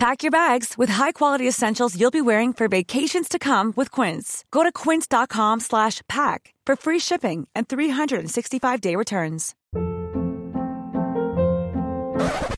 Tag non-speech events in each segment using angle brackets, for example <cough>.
Pack your bags with high-quality essentials you'll be wearing for vacations to come with Quince. Go to quince.com slash pack for free shipping and 365-day returns.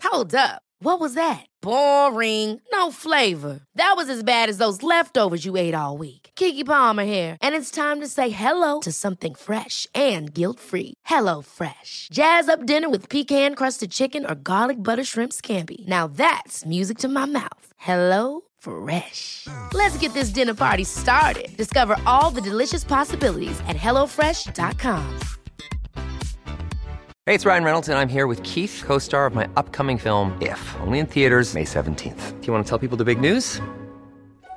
Hold up. What was that? Boring. No flavor. That was as bad as those leftovers you ate all week. Kiki Palmer here, and it's time to say hello to something fresh and guilt-free. Hello Fresh. Jazz up dinner with pecan-crusted chicken or garlic butter shrimp scampi. Now that's music to my mouth. Hello Fresh. Let's get this dinner party started. Discover all the delicious possibilities at hellofresh.com. Hey, it's Ryan Reynolds, and I'm here with Keith, co star of my upcoming film, If, only in theaters, May 17th. Do you want to tell people the big news?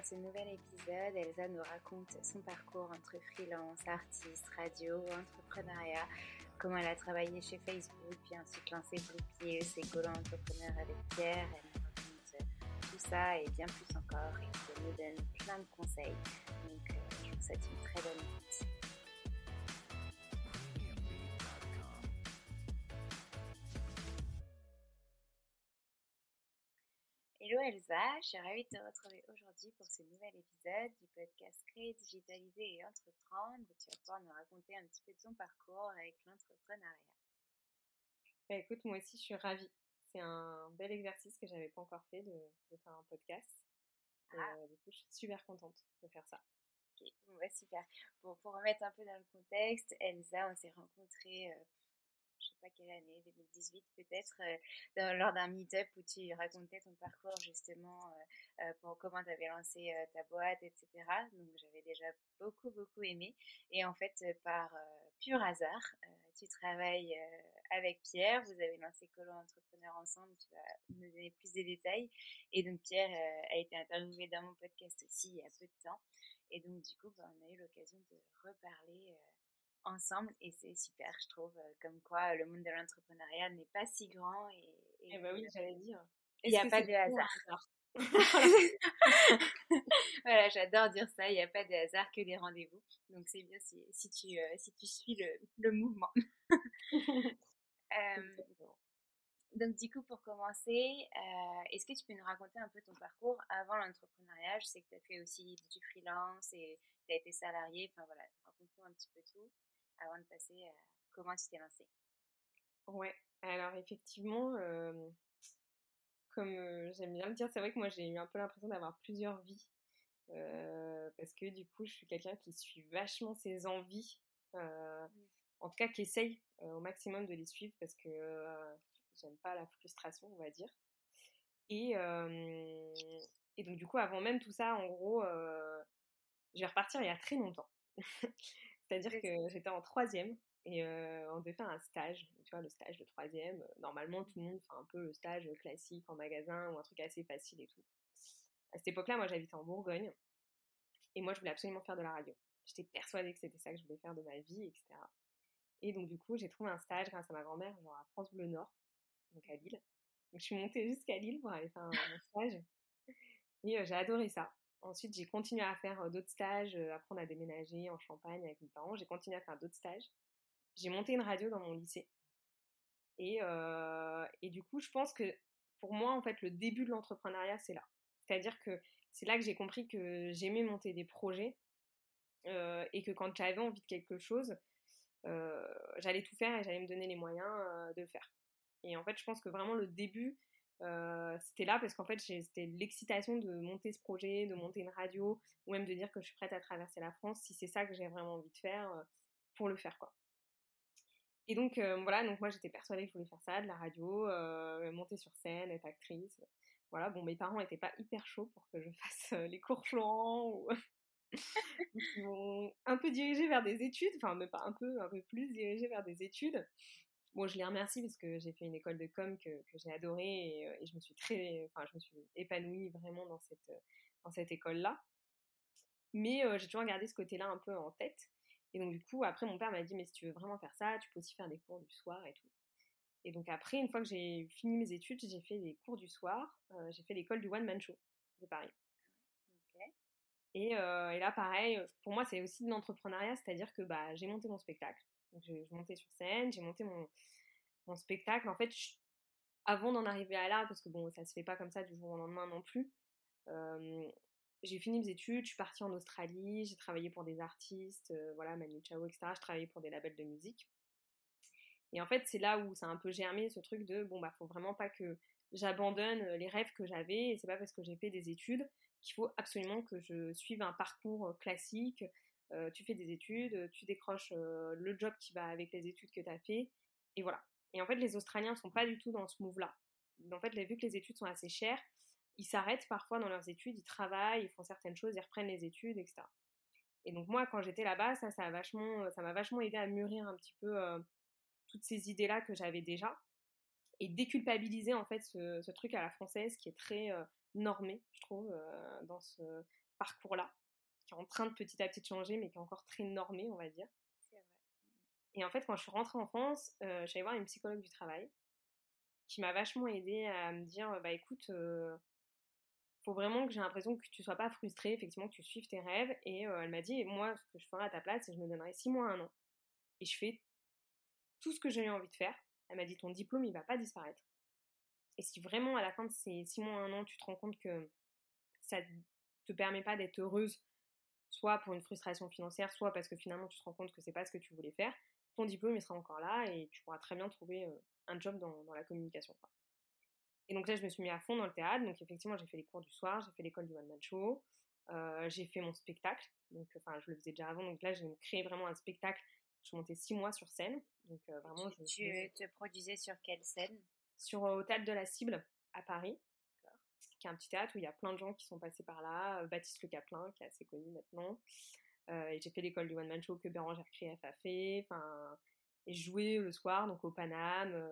Dans ce nouvel épisode, Elsa nous raconte son parcours entre freelance, artiste, radio, entrepreneuriat, comment elle a travaillé chez Facebook, puis ensuite lancé Blue ses colons entrepreneurs avec Pierre. Elle nous raconte tout ça et bien plus encore. Et elle nous donne plein de conseils. Donc, euh, je vous souhaite une très bonne écoute. Elsa, je suis ravie de te retrouver aujourd'hui pour ce nouvel épisode du podcast Créer, Digitaliser et Entreprendre où tu vas pouvoir nous raconter un petit peu de ton parcours avec l'entrepreneuriat. Bah, écoute, moi aussi je suis ravie. C'est un bel exercice que j'avais pas encore fait de, de faire un podcast. Et, Ah. euh, du coup, je suis super contente de faire ça. Ok, bon, bah, super. Bon, pour remettre un peu dans le contexte, Elsa, on s'est rencontrés, euh, je sais pas quelle année, 2018 peut-être, euh, lors d'un meet-up où tu racontais ton parcours justement euh, euh, pour comment tu avais lancé euh, ta boîte, etc. Donc j'avais déjà beaucoup, beaucoup aimé. Et en fait, euh, par pur hasard, tu travailles avec Pierre, vous avez lancé Colo Entrepreneur ensemble, tu vas nous donner plus de détails. Et donc Pierre a été interviewé dans mon podcast aussi il y a peu de temps. Et donc, du coup, bah, on a eu l'occasion de reparler ensemble et c'est super, je trouve, euh, comme quoi euh, le monde de l'entrepreneuriat n'est pas si grand et, et Eh bah oui, j'allais dire. il n'y a pas de hasard. <laughs> <laughs> voilà, j'adore dire ça, il n'y a pas de hasard que des rendez-vous. Donc, c'est bien si, si, tu, euh, si tu suis le, le mouvement. <laughs> Euh, donc, du coup, pour commencer, euh, est-ce que tu peux nous raconter un peu ton parcours avant l'entrepreneuriat? Je sais que tu as fait aussi du freelance et tu as été salarié. Enfin, voilà, raconte-nous un petit peu tout avant de passer à comment tu t'es lancé. Ouais, alors effectivement, euh, comme euh, j'aime bien le dire, c'est vrai que moi j'ai eu un peu l'impression d'avoir plusieurs vies. euh, parce que du coup, je suis quelqu'un qui suit vachement ses envies. euh, en tout cas, qui essaye au maximum de les suivre parce que j'aime pas la frustration, on va dire. Et, et donc, du coup, avant même tout ça, en gros, je vais repartir il y a très longtemps. <laughs> C'est-à-dire que j'étais en troisième et euh, on devait faire un stage. Tu vois, le stage de troisième, normalement, tout le monde fait un peu le stage classique en magasin ou un truc assez facile et tout. À cette époque-là, moi, j'habitais en Bourgogne et moi, je voulais absolument faire de la radio. J'étais persuadée que c'était ça que je voulais faire de ma vie, etc. Et donc, du coup, j'ai trouvé un stage grâce à ma grand-mère, genre à France Bleu Nord, donc à Lille. Donc, je suis montée jusqu'à Lille pour aller faire un, un stage. Et euh, j'ai adoré ça. Ensuite, j'ai continué à faire d'autres stages, apprendre à déménager en Champagne avec mes parents. J'ai continué à faire d'autres stages. J'ai monté une radio dans mon lycée. Et, et du coup, je pense que pour moi, en fait, le début de l'entrepreneuriat, c'est là. C'est-à-dire que c'est là que j'ai compris que j'aimais monter des projets et que quand j'avais envie de quelque chose, j'allais tout faire et j'allais me donner les moyens de le faire. Et en fait, je pense que vraiment le début, c'était là parce qu'en fait, c'était l'excitation de monter ce projet, de monter une radio, ou même de dire que je suis prête à traverser la France si c'est ça que j'ai vraiment envie de faire pour le faire, quoi. Et donc, voilà, donc moi j'étais persuadée que je voulais faire ça, de la radio, monter sur scène, être actrice. Voilà, bon, mes parents n'étaient pas hyper chauds pour que je <laughs> fasse les cours Florent ou. <laughs> Ils un peu dirigée vers des études, enfin, mais pas un peu, un peu plus dirigée vers des études. Bon, je les remercie parce que j'ai fait une école de com que, que j'ai adorée et, je me suis très, enfin, je me suis épanouie vraiment dans cette, dans cette école-là. Mais j'ai toujours gardé ce côté-là un peu en tête. Et donc, du coup, après, mon père m'a dit, mais si tu veux vraiment faire ça, tu peux aussi faire des cours du soir et tout. Et donc, après, une fois que j'ai fini mes études, j'ai fait des cours du soir. j'ai fait l'école du One Man Show de Paris. Et, et, là, pareil, pour moi, c'est aussi de l'entrepreneuriat, c'est-à-dire que bah, j'ai monté mon spectacle. Donc, je, montais sur scène, j'ai monté mon, mon, spectacle. En fait, avant d'en arriver à là, parce que bon, ça se fait pas comme ça du jour au lendemain non plus, j'ai fini mes études, je suis partie en Australie, j'ai travaillé pour des artistes, voilà, Manu Chao, etc. Je travaillais pour des labels de musique. Et en fait, c'est là où ça a un peu germé ce truc de bon, bah, faut vraiment pas que j'abandonne les rêves que j'avais, et c'est pas parce que j'ai fait des études qu'il faut absolument que je suive un parcours classique. Tu fais des études, tu décroches le job qui va avec les études que tu as fait, et voilà. Et en fait, les Australiens sont pas du tout dans ce move-là. En fait, vu que les études sont assez chères, ils s'arrêtent parfois dans leurs études, ils travaillent, ils font certaines choses, ils reprennent les études, etc. Et donc moi, quand j'étais là-bas, ça, ça vachement, ça m'a vachement aidé à mûrir un petit peu toutes ces idées-là que j'avais déjà et déculpabiliser en fait ce, truc à la française qui est très normé, je trouve, dans ce parcours-là, qui est en train de petit à petit changer, mais qui est encore très normé, on va dire. C'est vrai. Et en fait, quand je suis rentrée en France, euh, j'allais voir une psychologue du travail qui m'a vachement aidée à me dire, bah écoute, faut vraiment que j'ai l'impression que tu sois pas frustrée, effectivement, que tu suives tes rêves. Et elle m'a dit, moi, ce que je ferais à ta place, c'est que je me donnerais six mois, un an. Et je fais tout ce que j'ai envie de faire. Elle m'a dit, ton diplôme, il va pas disparaître. Et si vraiment, à la fin de ces six mois, un an, tu te rends compte que ça te permet pas d'être heureuse, soit pour une frustration financière, soit parce que finalement, tu te rends compte que c'est pas ce que tu voulais faire, ton diplôme, il sera encore là et tu pourras très bien trouver un job dans, dans la communication. Et donc là, je me suis mis à fond dans le théâtre. Donc effectivement, j'ai fait les cours du soir, j'ai fait l'école du One Man Show, euh, j'ai fait mon spectacle. Donc, enfin, je le faisais déjà avant. Donc là, j'ai créé vraiment un spectacle. Je montais six mois sur scène. Donc euh, vraiment, tu, tu te produisais sur quelle scène? Sur euh, au théâtre de la Cible à Paris, qui est un petit théâtre où il y a plein de gens qui sont passés par là. Baptiste Le Caplin, qui est assez connu maintenant. et j'ai fait l'école du One Man Show que Bérangère Krief a fait. Enfin, et jouais le soir, donc au Paname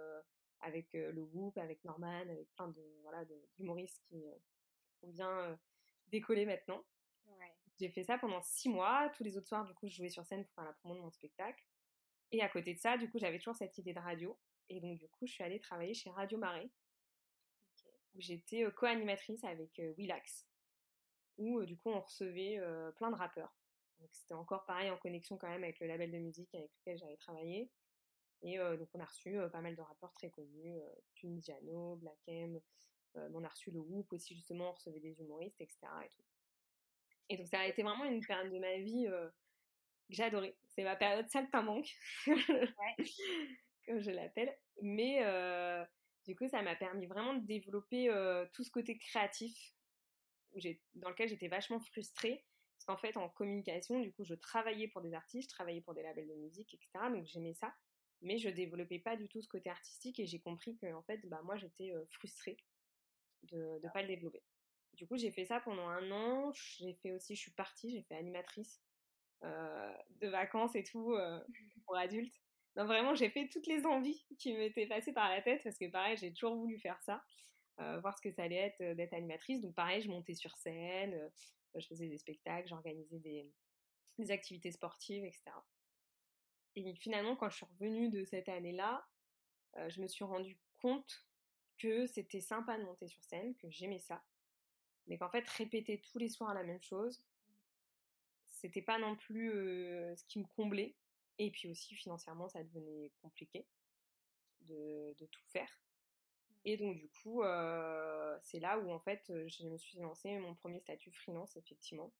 avec le Whoop, avec Norman, avec plein de voilà d'humoristes qui ont bien décollé maintenant. J'ai fait ça pendant six mois. Tous les autres soirs, du coup, je jouais sur scène pour faire la promo de mon spectacle. Et à côté de ça, du coup, j'avais toujours cette idée de radio. Et donc, du coup, je suis allée travailler chez Radio Marais, où j'étais co-animatrice avec Willax, où du coup, on recevait plein de rappeurs. Donc, c'était encore pareil en connexion quand même avec le label de musique avec lequel j'avais travaillé. Et donc on a reçu pas mal de rappeurs très connus, Tunisiano, Black M, on a reçu le Whoop aussi justement, on recevait des humoristes, etc. Et, tout. et donc ça a été vraiment une période de ma vie que j'ai adorée. C'est ma période saltimbanque, <laughs> ouais. comme je l'appelle. Mais du coup ça m'a permis vraiment de développer tout ce côté créatif dans lequel j'étais vachement frustrée. Parce qu'en fait, en communication, du coup, je travaillais pour des artistes, je travaillais pour des labels de musique, etc. Donc j'aimais ça mais je développais pas du tout ce côté artistique et j'ai compris que en fait bah moi j'étais frustrée de ne pas le développer. Du coup j'ai fait ça pendant un an, j'ai fait aussi je suis partie, j'ai fait animatrice de vacances et tout pour adultes. Vraiment j'ai fait toutes les envies qui m'étaient passées par la tête parce que pareil j'ai toujours voulu faire ça, voir ce que ça allait être d'être animatrice. Donc pareil je montais sur scène, je faisais des spectacles, j'organisais des, activités sportives, etc. Et finalement, quand je suis revenue de cette année-là, euh, je me suis rendu compte que c'était sympa de monter sur scène, que j'aimais ça, mais qu'en fait, répéter tous les soirs la même chose, c'était pas non plus ce qui me comblait. Et puis aussi, financièrement, ça devenait compliqué de, de tout faire. Et donc, du coup, c'est là où, en fait, je me suis lancé mon premier statut freelance, effectivement.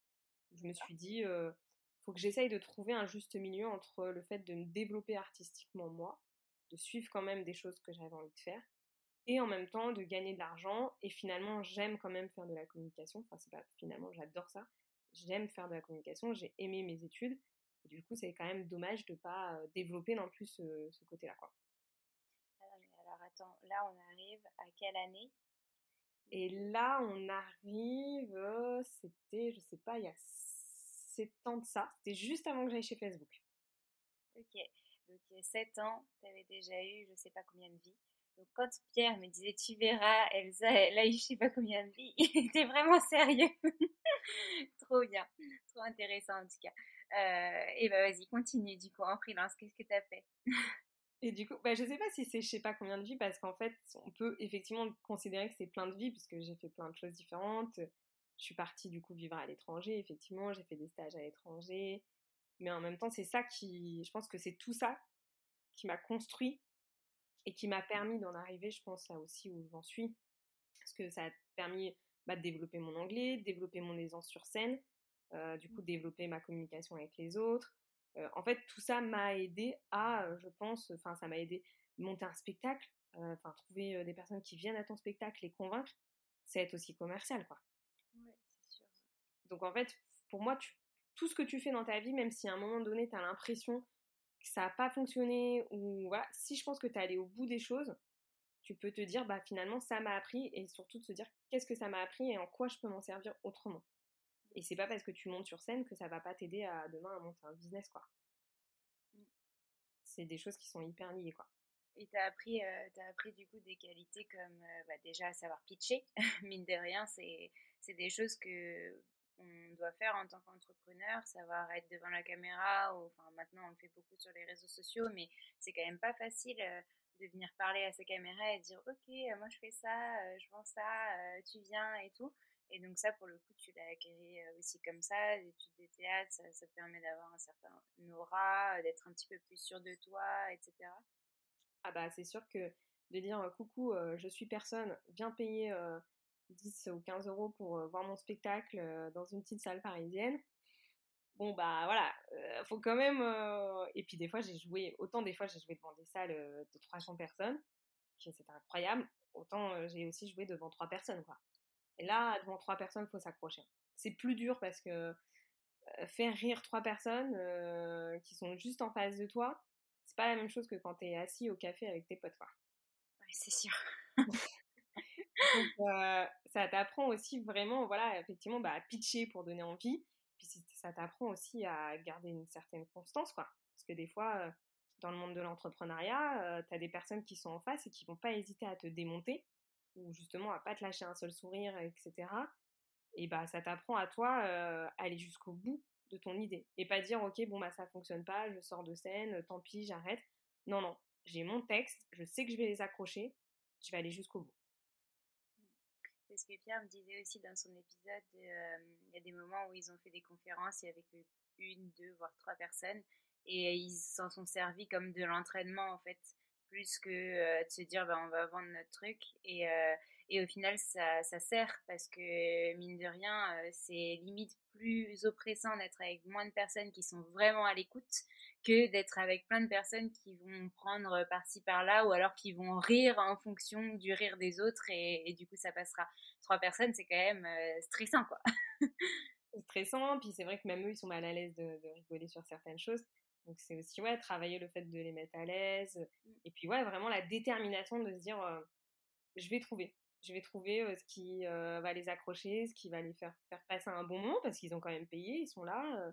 Je me suis dit, il faut que j'essaye de trouver un juste milieu entre le fait de me développer artistiquement, moi, de suivre quand même des choses que j'avais envie de faire, et en même temps de gagner de l'argent. Et finalement, j'aime quand même faire de la communication. Enfin, c'est pas finalement, j'adore ça. J'aime faire de la communication, j'ai aimé mes études. Et du coup, c'est quand même dommage de pas développer non plus ce, ce côté-là, quoi. alors attends, là on arrive à quelle année? Et là, on arrive, c'était, je sais pas, il y a 7 ans de ça. C'était juste avant que j'aille chez Facebook. Ok, donc il y a 7 ans, tu avais déjà eu je sais pas combien de vies. Donc quand Pierre me disait tu verras, Elsa, elle a eu je sais pas combien de vies, <laughs> il était vraiment sérieux. <laughs> trop bien, trop intéressant en tout cas. Euh, et bah vas-y, continue du coup en freelance, qu'est-ce que tu as fait? Et du coup, bah, je sais pas si c'est je sais pas combien de vies, parce qu'en fait, on peut effectivement considérer que c'est plein de vies, puisque j'ai fait plein de choses différentes. Je suis partie du coup vivre à l'étranger, effectivement, j'ai fait des stages à l'étranger. Mais en même temps, c'est ça qui, je pense que c'est tout ça qui m'a construit et qui m'a permis d'en arriver, je pense, là aussi où j'en suis. Parce que ça a permis bah, de développer mon anglais, de développer mon aisance sur scène, du coup, développer ma communication avec les autres. Euh, en fait, tout ça m'a aidé à, euh, je pense, enfin, ça m'a aidé à monter un spectacle, enfin, trouver des personnes qui viennent à ton spectacle, les convaincre, c'est être aussi commercial, quoi. Ouais, c'est sûr. Donc, en fait, pour moi, tout ce que tu fais dans ta vie, même si à un moment donné, tu as l'impression que ça n'a pas fonctionné ou voilà, si je pense que tu es allé au bout des choses, tu peux te dire bah finalement ça m'a appris et surtout de se dire qu'est-ce que ça m'a appris et en quoi je peux m'en servir autrement. Et c'est pas parce que tu montes sur scène que ça va pas t'aider à demain à monter un business quoi. Mmh. C'est des choses qui sont hyper liées quoi. Et t'as appris, euh, as appris du coup des qualités comme euh, bah, déjà savoir pitcher, <laughs> mine de rien, c'est des choses que on doit faire en tant qu'entrepreneur, savoir être devant la caméra, ou, enfin maintenant on le fait beaucoup sur les réseaux sociaux, mais c'est quand même pas facile euh, de venir parler à sa caméra et dire ok moi je fais ça, euh, je vends ça, euh, tu viens et tout. Et donc ça pour le coup tu l'as acquis aussi comme ça, l'étude de théâtre, ça, ça permet d'avoir un certain aura, d'être un petit peu plus sûr de toi, etc. Ah bah c'est sûr que de dire coucou je suis personne, viens payer 10 ou 15 euros pour voir mon spectacle dans une petite salle parisienne. Bon, bah voilà, faut quand même. Et puis des fois, j'ai joué, autant des fois, j'ai joué devant des salles de 300 personnes, c'était incroyable, autant j'ai aussi joué devant 3 personnes, quoi. Et là, devant 3 personnes, faut s'accrocher. C'est plus dur parce que faire rire 3 personnes qui sont juste en face de toi, c'est pas la même chose que quand t'es assis au café avec tes potes, quoi. Ouais, c'est sûr. <laughs> Donc, euh, ça t'apprend aussi vraiment, voilà, effectivement, bah, à pitcher pour donner envie. Puis ça t'apprend aussi à garder une certaine constance, quoi. Parce que des fois, euh, dans le monde de l'entrepreneuriat, euh, tu as des personnes qui sont en face et qui vont pas hésiter à te démonter ou justement à pas te lâcher un seul sourire, etc. Et bah, ça t'apprend à toi à aller jusqu'au bout de ton idée et pas dire ok bon bah ça fonctionne pas, je sors de scène, tant pis, j'arrête. Non non, j'ai mon texte, je sais que je vais les accrocher, je vais aller jusqu'au bout. C'est ce que Pierre me disait aussi dans son épisode. Euh, il y a des moments où ils ont fait des conférences avec une, deux, voire trois personnes et ils s'en sont servis comme de l'entraînement en fait, plus que euh, de se dire bah, on va vendre notre truc et, euh, et au final ça, ça, sert parce que mine de rien c'est limite plus oppressant d'être avec moins de personnes qui sont vraiment à l'écoute que d'être avec plein de personnes qui vont prendre par-ci par-là ou alors qui vont rire en fonction du rire des autres et, du coup ça passera. Trois personnes, c'est quand même euh, stressant quoi. <laughs> stressant, puis c'est vrai que même eux ils sont mal à l'aise de, rigoler sur certaines choses. Donc c'est aussi ouais travailler le fait de les mettre à l'aise mm. et puis ouais vraiment la détermination de se dire euh, je vais trouver, je vais trouver euh, ce qui va les accrocher, ce qui va les faire faire passer un bon moment parce qu'ils ont quand même payé, ils sont là.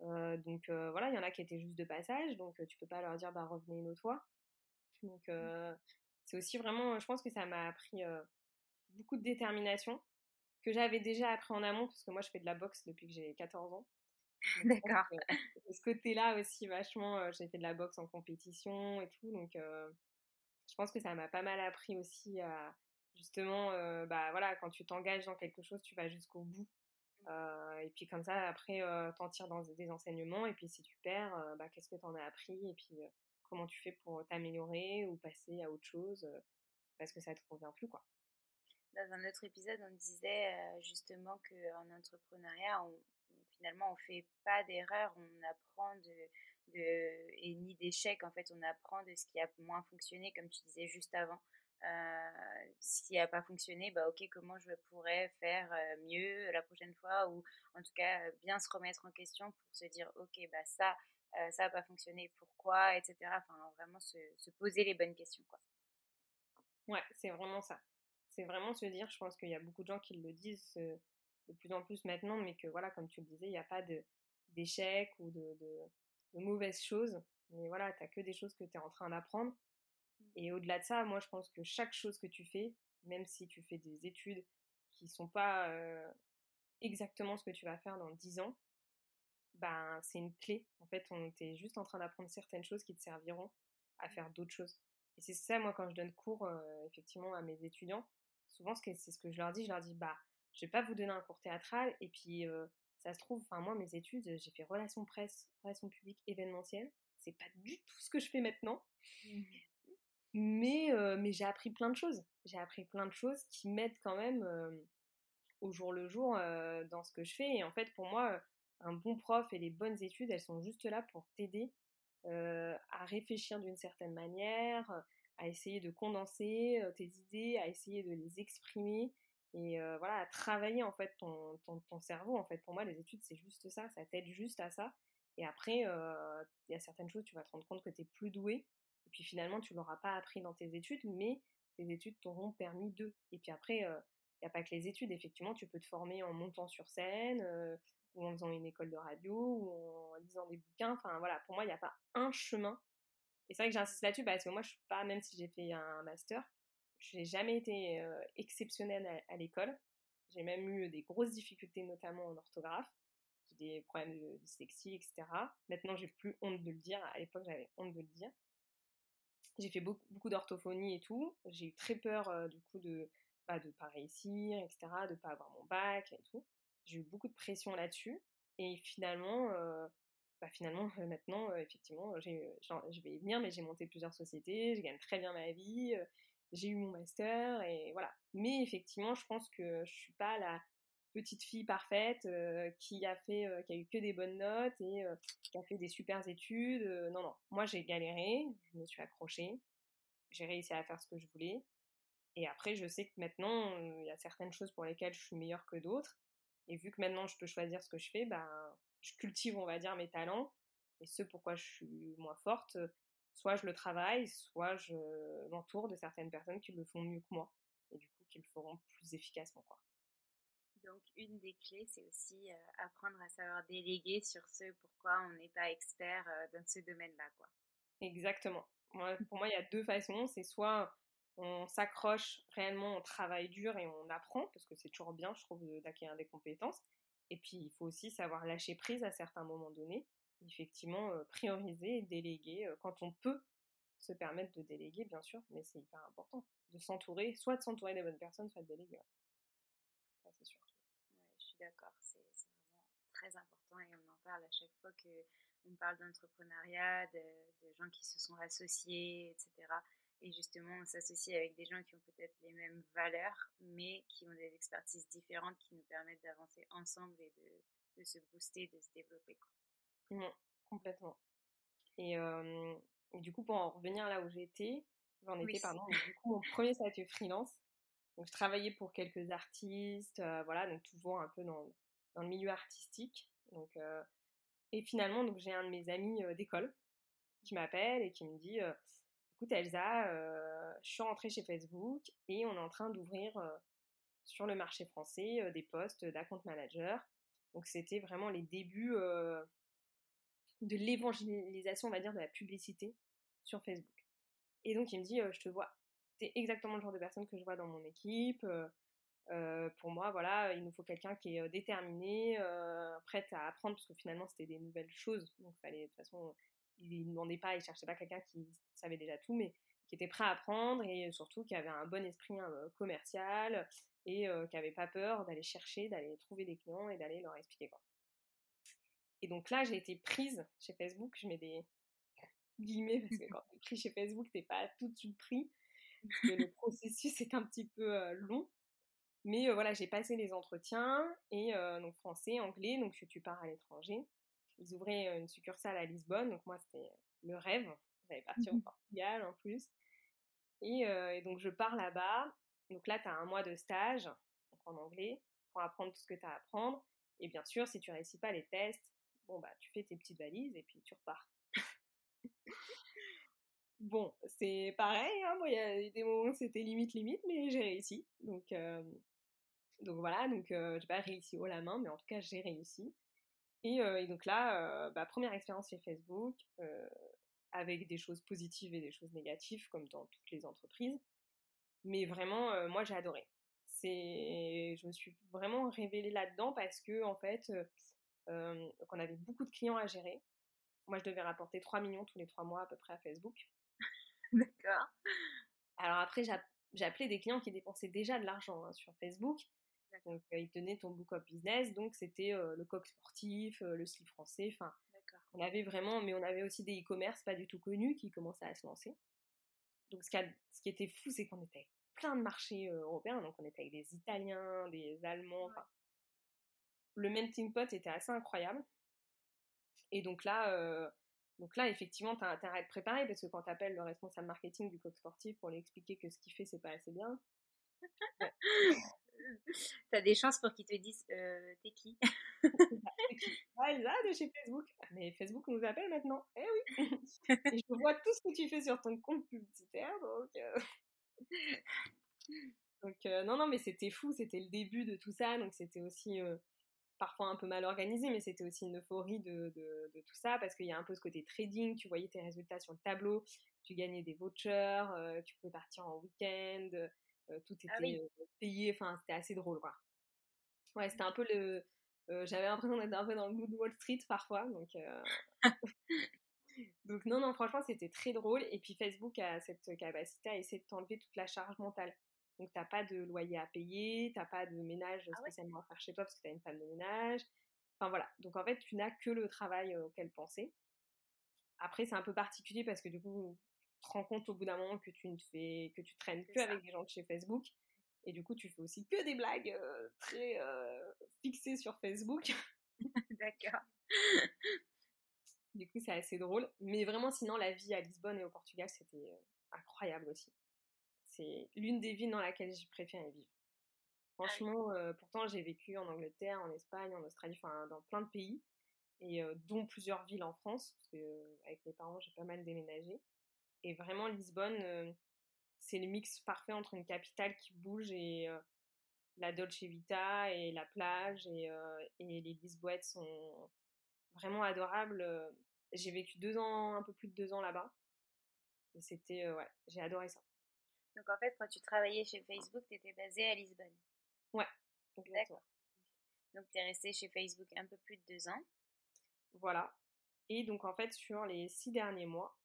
Donc voilà, il y en a qui étaient juste de passage, donc tu peux pas leur dire bah revenez une autre fois. Donc mmh. c'est aussi vraiment, je pense que ça m'a appris beaucoup de détermination que j'avais déjà appris en amont parce que moi je fais de la boxe depuis que j'ai 14 ans. <laughs> D'accord. ce côté-là aussi vachement, j'ai fait de la boxe en compétition et tout, donc je pense que ça m'a pas mal appris aussi à, justement, bah voilà, quand tu t'engages dans quelque chose, tu vas jusqu'au bout. Mmh. et puis comme ça, après, t'en tires dans des enseignements. Et puis si tu perds, bah, qu'est-ce que t'en as appris Et puis comment tu fais pour t'améliorer ou passer à autre chose parce que ça te convient plus, quoi. Dans un autre épisode, on disait justement qu'en entrepreneuriat, on, finalement, on fait pas d'erreur, on apprend de, et ni d'échecs. En fait, on apprend de ce qui a moins fonctionné, comme tu disais juste avant. Euh, ce n'a pas fonctionné, bah ok, comment je pourrais faire euh, mieux la prochaine fois ou en tout cas bien se remettre en question pour se dire ok, bah ça, euh, ça n'a pas fonctionné, pourquoi, etc. Enfin, vraiment se, se, poser les bonnes questions, quoi. Ouais, c'est vraiment ça. C'est vraiment se dire, je pense qu'il y a beaucoup de gens qui le disent de plus en plus maintenant, mais que voilà, comme tu le disais, il n'y a pas d'échecs ou de, de, mauvaises choses. Mais voilà, tu n'as que des choses que tu es en train d'apprendre. Mmh. Et au-delà de ça, moi, je pense que chaque chose que tu fais, même si tu fais des études qui sont pas exactement ce que tu vas faire dans 10 ans, ben, c'est une clé. En fait, on était juste en train d'apprendre certaines choses qui te serviront à faire d'autres choses. Et c'est ça, moi, quand je donne cours, effectivement, à mes étudiants, souvent, c'est ce que je leur dis. Je leur dis, bah, je vais pas vous donner un cours théâtral. Et puis, ça se trouve, enfin, moi, mes études, j'ai fait relations presse, relations publiques, événementielles. C'est pas du tout ce que je fais maintenant. Mmh. Mais, mais j'ai appris plein de choses. J'ai appris plein de choses qui m'aident quand même au jour le jour dans ce que je fais. Et en fait, pour moi, un bon prof et les bonnes études, elles sont juste là pour t'aider à réfléchir d'une certaine manière, à essayer de condenser tes idées, à essayer de les exprimer et voilà, à travailler en fait ton, cerveau. En fait, pour moi, les études, c'est juste ça, ça t'aide juste à ça. Et après, il y a certaines choses, tu vas te rendre compte que tu es plus doué, et puis finalement, tu l'auras pas appris dans tes études, mais tes études t'auront permis de. Et puis après, il n'y a pas que les études, effectivement, tu peux te former en montant sur scène, ou en faisant une école de radio, ou en lisant des bouquins. Enfin voilà, pour moi, il n'y a pas un chemin. Et c'est vrai que j'insiste là-dessus parce que moi, je suis pas, même si j'ai fait un master, je n'ai jamais été exceptionnelle à, l'école. J'ai même eu des grosses difficultés, notamment en orthographe. J'ai des problèmes de dyslexie, etc. Maintenant, j'ai plus honte de le dire. À l'époque, j'avais honte de le dire. J'ai fait beaucoup, d'orthophonie et tout. J'ai eu très peur, du coup, de bah, pas réussir, etc., de pas avoir mon bac et tout. J'ai eu beaucoup de pression là-dessus. Et finalement, bah, finalement, <laughs> maintenant, effectivement, je vais y venir, mais j'ai monté plusieurs sociétés, je gagne très bien ma vie, j'ai eu mon master et voilà. Mais effectivement, je pense que je suis pas la petite fille parfaite euh, qui a fait, euh, qui a eu que des bonnes notes et euh, qui a fait des super études. non, non. Moi, j'ai galéré, je me suis accrochée, j'ai réussi à faire ce que je voulais. Et après, je sais que maintenant, il y a certaines choses pour lesquelles je suis meilleure que d'autres. Et vu que maintenant, je peux choisir ce que je fais, ben, je cultive, on va dire, mes talents. Et ce pourquoi je suis moins forte, soit je le travaille, soit je m'entoure de certaines personnes qui le font mieux que moi et du coup qui le feront plus efficacement. Quoi. Donc une des clés, c'est aussi euh, apprendre à savoir déléguer sur ce pourquoi on n'est pas expert euh, dans ce domaine-là. quoi. Exactement. pour moi, il y a deux façons. C'est soit on s'accroche réellement, on travaille dur et on apprend, parce que c'est toujours bien, je trouve, d'acquérir des compétences. Et puis, il faut aussi savoir lâcher prise à certains moments donnés effectivement prioriser et déléguer quand on peut se permettre de déléguer, bien sûr, mais c'est hyper important de s'entourer, soit de s'entourer des bonnes personnes, soit de déléguer. Ça, c'est sûr. je suis d'accord, c'est vraiment très important et on en parle à chaque fois qu'on parle d'entrepreneuriat, de, de, gens qui se sont associés, etc. Et justement, on s'associe avec des gens qui ont peut-être les mêmes valeurs, mais qui ont des expertises différentes qui nous permettent d'avancer ensemble et de, de se booster, de se développer. Non, complètement. Et, du coup, pour en revenir là où j'étais, j'en étais, <laughs> pardon, du coup, mon premier statut freelance. Donc, je travaillais pour quelques artistes, voilà, donc toujours un peu dans, dans le milieu artistique. Donc, et finalement, donc j'ai un de mes amis d'école qui m'appelle et qui me dit Écoute, Elsa, je suis rentrée chez Facebook et on est en train d'ouvrir sur le marché français des postes d'account manager. Donc, c'était vraiment les débuts de l'évangélisation, on va dire, de la publicité sur Facebook. Et donc il me dit, je te vois, c'est exactement le genre de personne que je vois dans mon équipe. pour moi, voilà, il nous faut quelqu'un qui est déterminé, prêt à apprendre, parce que finalement c'était des nouvelles choses. Donc fallait, de toute façon, il ne demandait pas, il cherchait pas quelqu'un qui savait déjà tout, mais qui était prêt à apprendre et surtout qui avait un bon esprit commercial et qui n'avait pas peur d'aller chercher, d'aller trouver des clients et d'aller leur expliquer quoi. Et donc là, j'ai été prise chez Facebook. Je mets des guillemets parce que <laughs> quand tu es pris chez Facebook, t'es pas tout de suite pris. Parce que le <laughs> processus est un petit peu long. Mais voilà, j'ai passé les entretiens et donc français, anglais. Donc tu pars à l'étranger. Ils ouvraient une succursale à Lisbonne. Donc moi, c'était le rêve. J'avais parti au Portugal en plus. Et, et donc je pars là-bas. Donc là, tu as un mois de stage donc en anglais pour apprendre tout ce que tu as à apprendre. Et bien sûr, si tu réussis pas les tests, bon bah tu fais tes petites valises et puis tu repars. bon, c'est pareil, hein, moi il y a des moments où c'était limite limite, mais j'ai réussi. Donc, euh, donc voilà, donc euh, j'ai pas réussi haut la main, mais en tout cas j'ai réussi. Et, euh, donc là, bah, première expérience chez Facebook, avec des choses positives et des choses négatives, comme dans toutes les entreprises. Mais vraiment, moi j'ai adoré. C'est, je me suis vraiment révélée là-dedans parce que en fait, donc on avait beaucoup de clients à gérer. Moi, je devais rapporter 3 millions tous les 3 mois à peu près à Facebook. <laughs> D'accord. Alors après, j'appelais des clients qui dépensaient déjà de l'argent hein, sur Facebook. Donc, ils tenaient ton book of business. Donc, c'était le coq sportif, le slip français. Enfin, on avait vraiment, mais on avait aussi des e-commerce pas du tout connus qui commençaient à se lancer. Donc, ce, ce qui était fou, c'est qu'on était avec plein de marchés européens. Donc, on était avec des Italiens, des Allemands. Enfin, le melting pot était assez incroyable. Et donc là, euh, donc là effectivement, tu as intérêt à être préparé parce que quand tu appelles le responsable marketing du coq sportif pour lui expliquer que ce qu'il fait, c'est pas assez bien. <laughs> tu as des chances pour qu'il te dise euh, T'es qui? <laughs> Ah, Elsa de chez Facebook. Mais Facebook nous appelle maintenant. Eh oui <laughs> Et je vois tout ce que tu fais sur ton compte publicitaire, donc. Euh. Donc, non, non, mais c'était fou, c'était le début de tout ça, donc c'était aussi parfois un peu mal organisé, mais c'était aussi une euphorie de, de, tout ça parce qu'il y a un peu ce côté trading. Tu voyais tes résultats sur le tableau, tu gagnais des vouchers, euh, tu pouvais partir en week-end, euh, tout ah était euh, payé. Enfin, c'était assez drôle, quoi. Ouais, c'était un peu le. J'avais l'impression d'être un peu dans le mood Wall Street parfois, donc. donc non, non, franchement, c'était très drôle. Et puis Facebook a cette capacité à essayer de t'enlever toute la charge mentale. Donc, tu n'as pas de loyer à payer, tu n'as pas de ménage ah spécialement à faire chez toi parce que tu as une femme de ménage. Enfin, voilà. Donc, en fait, tu n'as que le travail auquel penser. Après, c'est un peu particulier parce que du coup, tu te rends compte au bout d'un moment que tu ne fais, que tu traînes que avec des gens de chez Facebook. Et du coup, tu fais aussi que des blagues très fixées sur Facebook. <laughs> D'accord. du coup, c'est assez drôle. Mais vraiment, sinon, la vie à Lisbonne et au Portugal, c'était incroyable aussi c'est l'une des villes dans laquelle j'ai préféré vivre. Ah Franchement, euh, pourtant j'ai vécu en Angleterre, en Espagne, en Australie, enfin dans plein de pays, et euh, dont plusieurs villes en France, parce que euh, avec mes parents j'ai pas mal déménagé. Et vraiment Lisbonne, c'est le mix parfait entre une capitale qui bouge et la Dolce Vita et la plage et, et les Lisboètes sont vraiment adorables. J'ai vécu deux ans, un peu plus de deux ans là-bas. Et c'était, ouais, j'ai adoré ça. Donc en fait, quand tu travaillais chez Facebook, tu étais basée à Lisbonne. Ouais, exactement. Donc tu es resté chez Facebook un peu plus de deux ans. Voilà. Et donc en fait, sur les six derniers mois,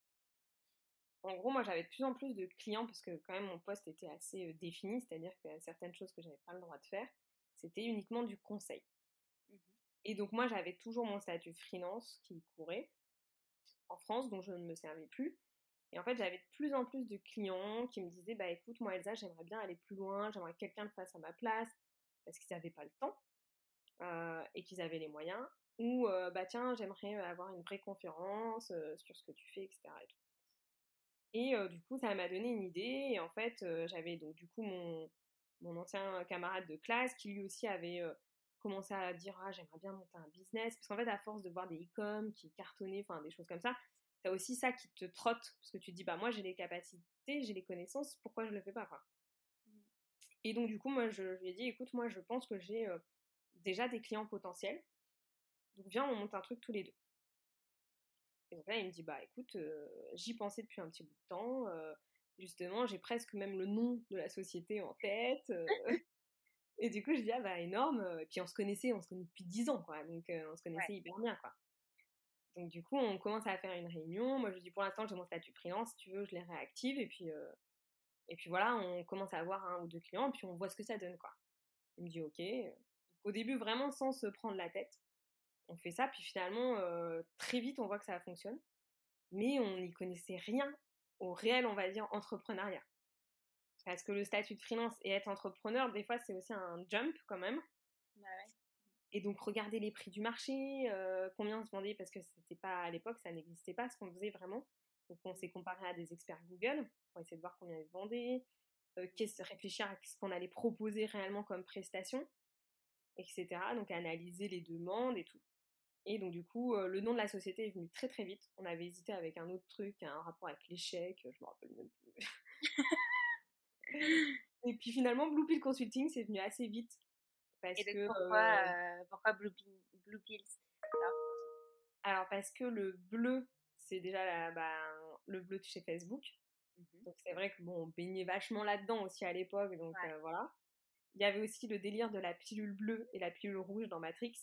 en gros, moi j'avais de plus en plus de clients parce que quand même mon poste était assez euh, défini, c'est-à-dire qu'il y a certaines choses que j'avais pas le droit de faire, c'était uniquement du conseil. Mmh Et donc moi j'avais toujours mon statut freelance qui courait en France, dont je ne me servais plus. Et en fait, j'avais de plus en plus de clients qui me disaient, bah écoute, moi Elsa, j'aimerais bien aller plus loin, j'aimerais que quelqu'un le fasse à ma place, parce qu'ils n'avaient pas le temps euh, et qu'ils avaient les moyens. Ou, euh, bah tiens, j'aimerais avoir une vraie conférence euh, sur ce que tu fais, etc. Et, du coup, ça m'a donné une idée. Et en fait, j'avais donc du coup mon, mon ancien camarade de classe qui lui aussi avait commencé à dire, ah, j'aimerais bien monter un business. Parce qu'en fait, à force de voir des e-com qui cartonnaient, enfin des choses comme ça, tu as aussi ça qui te trotte, parce que tu te dis, bah moi j'ai les capacités, j'ai les connaissances, pourquoi je le fais pas quoi. Mmh. Et donc du coup, moi je, lui ai dit, écoute, moi je pense que j'ai euh, déjà des clients potentiels, donc viens, on monte un truc tous les deux. Et donc là, il me dit, bah écoute, euh, j'y pensais depuis un petit bout de temps, euh, justement, j'ai presque même le nom de la société en tête. <laughs> et du coup, je dis, ah bah énorme, et puis on se connaissait, on se connaît depuis 10 ans, quoi, donc on se connaissait hyper bien, quoi. Donc du coup, on commence à faire une réunion. Moi, je dis pour l'instant, j'ai mon statut freelance. Si tu veux, je les réactive. Et puis, euh, et puis voilà, on commence à avoir un ou deux clients. Puis on voit ce que ça donne, quoi. Il me dit OK. au début, vraiment sans se prendre la tête, on fait ça. Puis finalement, euh, très vite, on voit que ça fonctionne. Mais on n'y connaissait rien au réel, on va dire, entrepreneuriat. Parce que le statut de freelance et être entrepreneur, des fois, c'est aussi un jump quand même. Bah. Et donc, regarder les prix du marché, euh, combien on se vendait, parce que c'était pas à l'époque, ça n'existait pas ce qu'on faisait vraiment. Donc, on s'est comparé à des experts Google pour essayer de voir combien ils vendaient, euh, réfléchir à ce qu'on allait proposer réellement comme prestation, etc. Donc, analyser les demandes et tout. Et donc, du coup, euh, le nom de la société est venu très très vite. On avait hésité avec un autre truc, un rapport avec l'échec, je me rappelle même plus. <laughs> et puis finalement, Blue Pill Consulting, c'est venu assez vite parce Et que, pourquoi, euh, pourquoi Blue, Blue Pills alors, parce que le bleu, c'est déjà bah, le bleu de chez Facebook. Mmh donc c'est vrai que bon, on baignait vachement là-dedans aussi à l'époque, donc euh, voilà. Il y avait aussi le délire de la pilule bleue et la pilule rouge dans Matrix.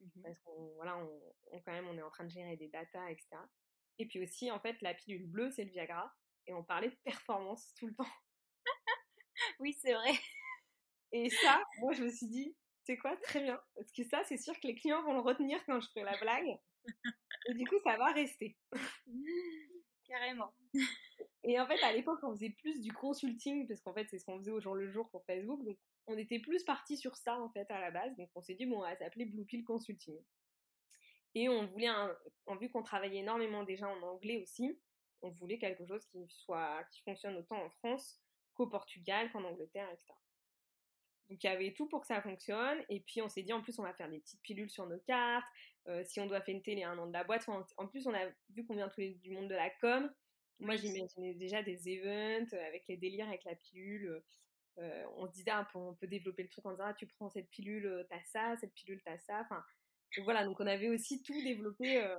Mmh parce qu'on voilà, on, quand même on est en train de gérer des datas, etc. Et puis aussi, en fait, la pilule bleue, c'est le Viagra. Et on parlait de performance tout le temps. <laughs> oui, c'est vrai. Et ça, moi, je me suis dit, c'est quoi, très bien. Parce que ça, c'est sûr que les clients vont le retenir quand je ferai la blague. Et du coup, ça va rester. <laughs> Carrément. Et en fait, à l'époque, on faisait plus du consulting, parce qu'en fait, c'est ce qu'on faisait au jour le jour pour Facebook. Donc, on était plus parti sur ça, en fait, à la base. Donc, on s'est dit, bon, on va s'appeler Blue Pill Consulting. Et on voulait, un, en vu qu'on travaillait énormément déjà en anglais aussi, on voulait quelque chose qui soit, qui fonctionne autant en France qu'au Portugal, qu'en Angleterre, etc. Donc il y avait tout pour que ça fonctionne. Et puis on s'est dit en plus on va faire des petites pilules sur nos cartes. Euh, si on doit fêter les un an de la boîte. en plus on a vu qu'on vient tous les, du monde de la com. Moi j'imaginais déjà des events avec les délires avec la pilule. Euh, on se disait ah, on peut développer le truc en disant ah, tu prends cette pilule t'as ça, cette pilule t'as ça. Enfin voilà donc on avait aussi tout développé. Euh,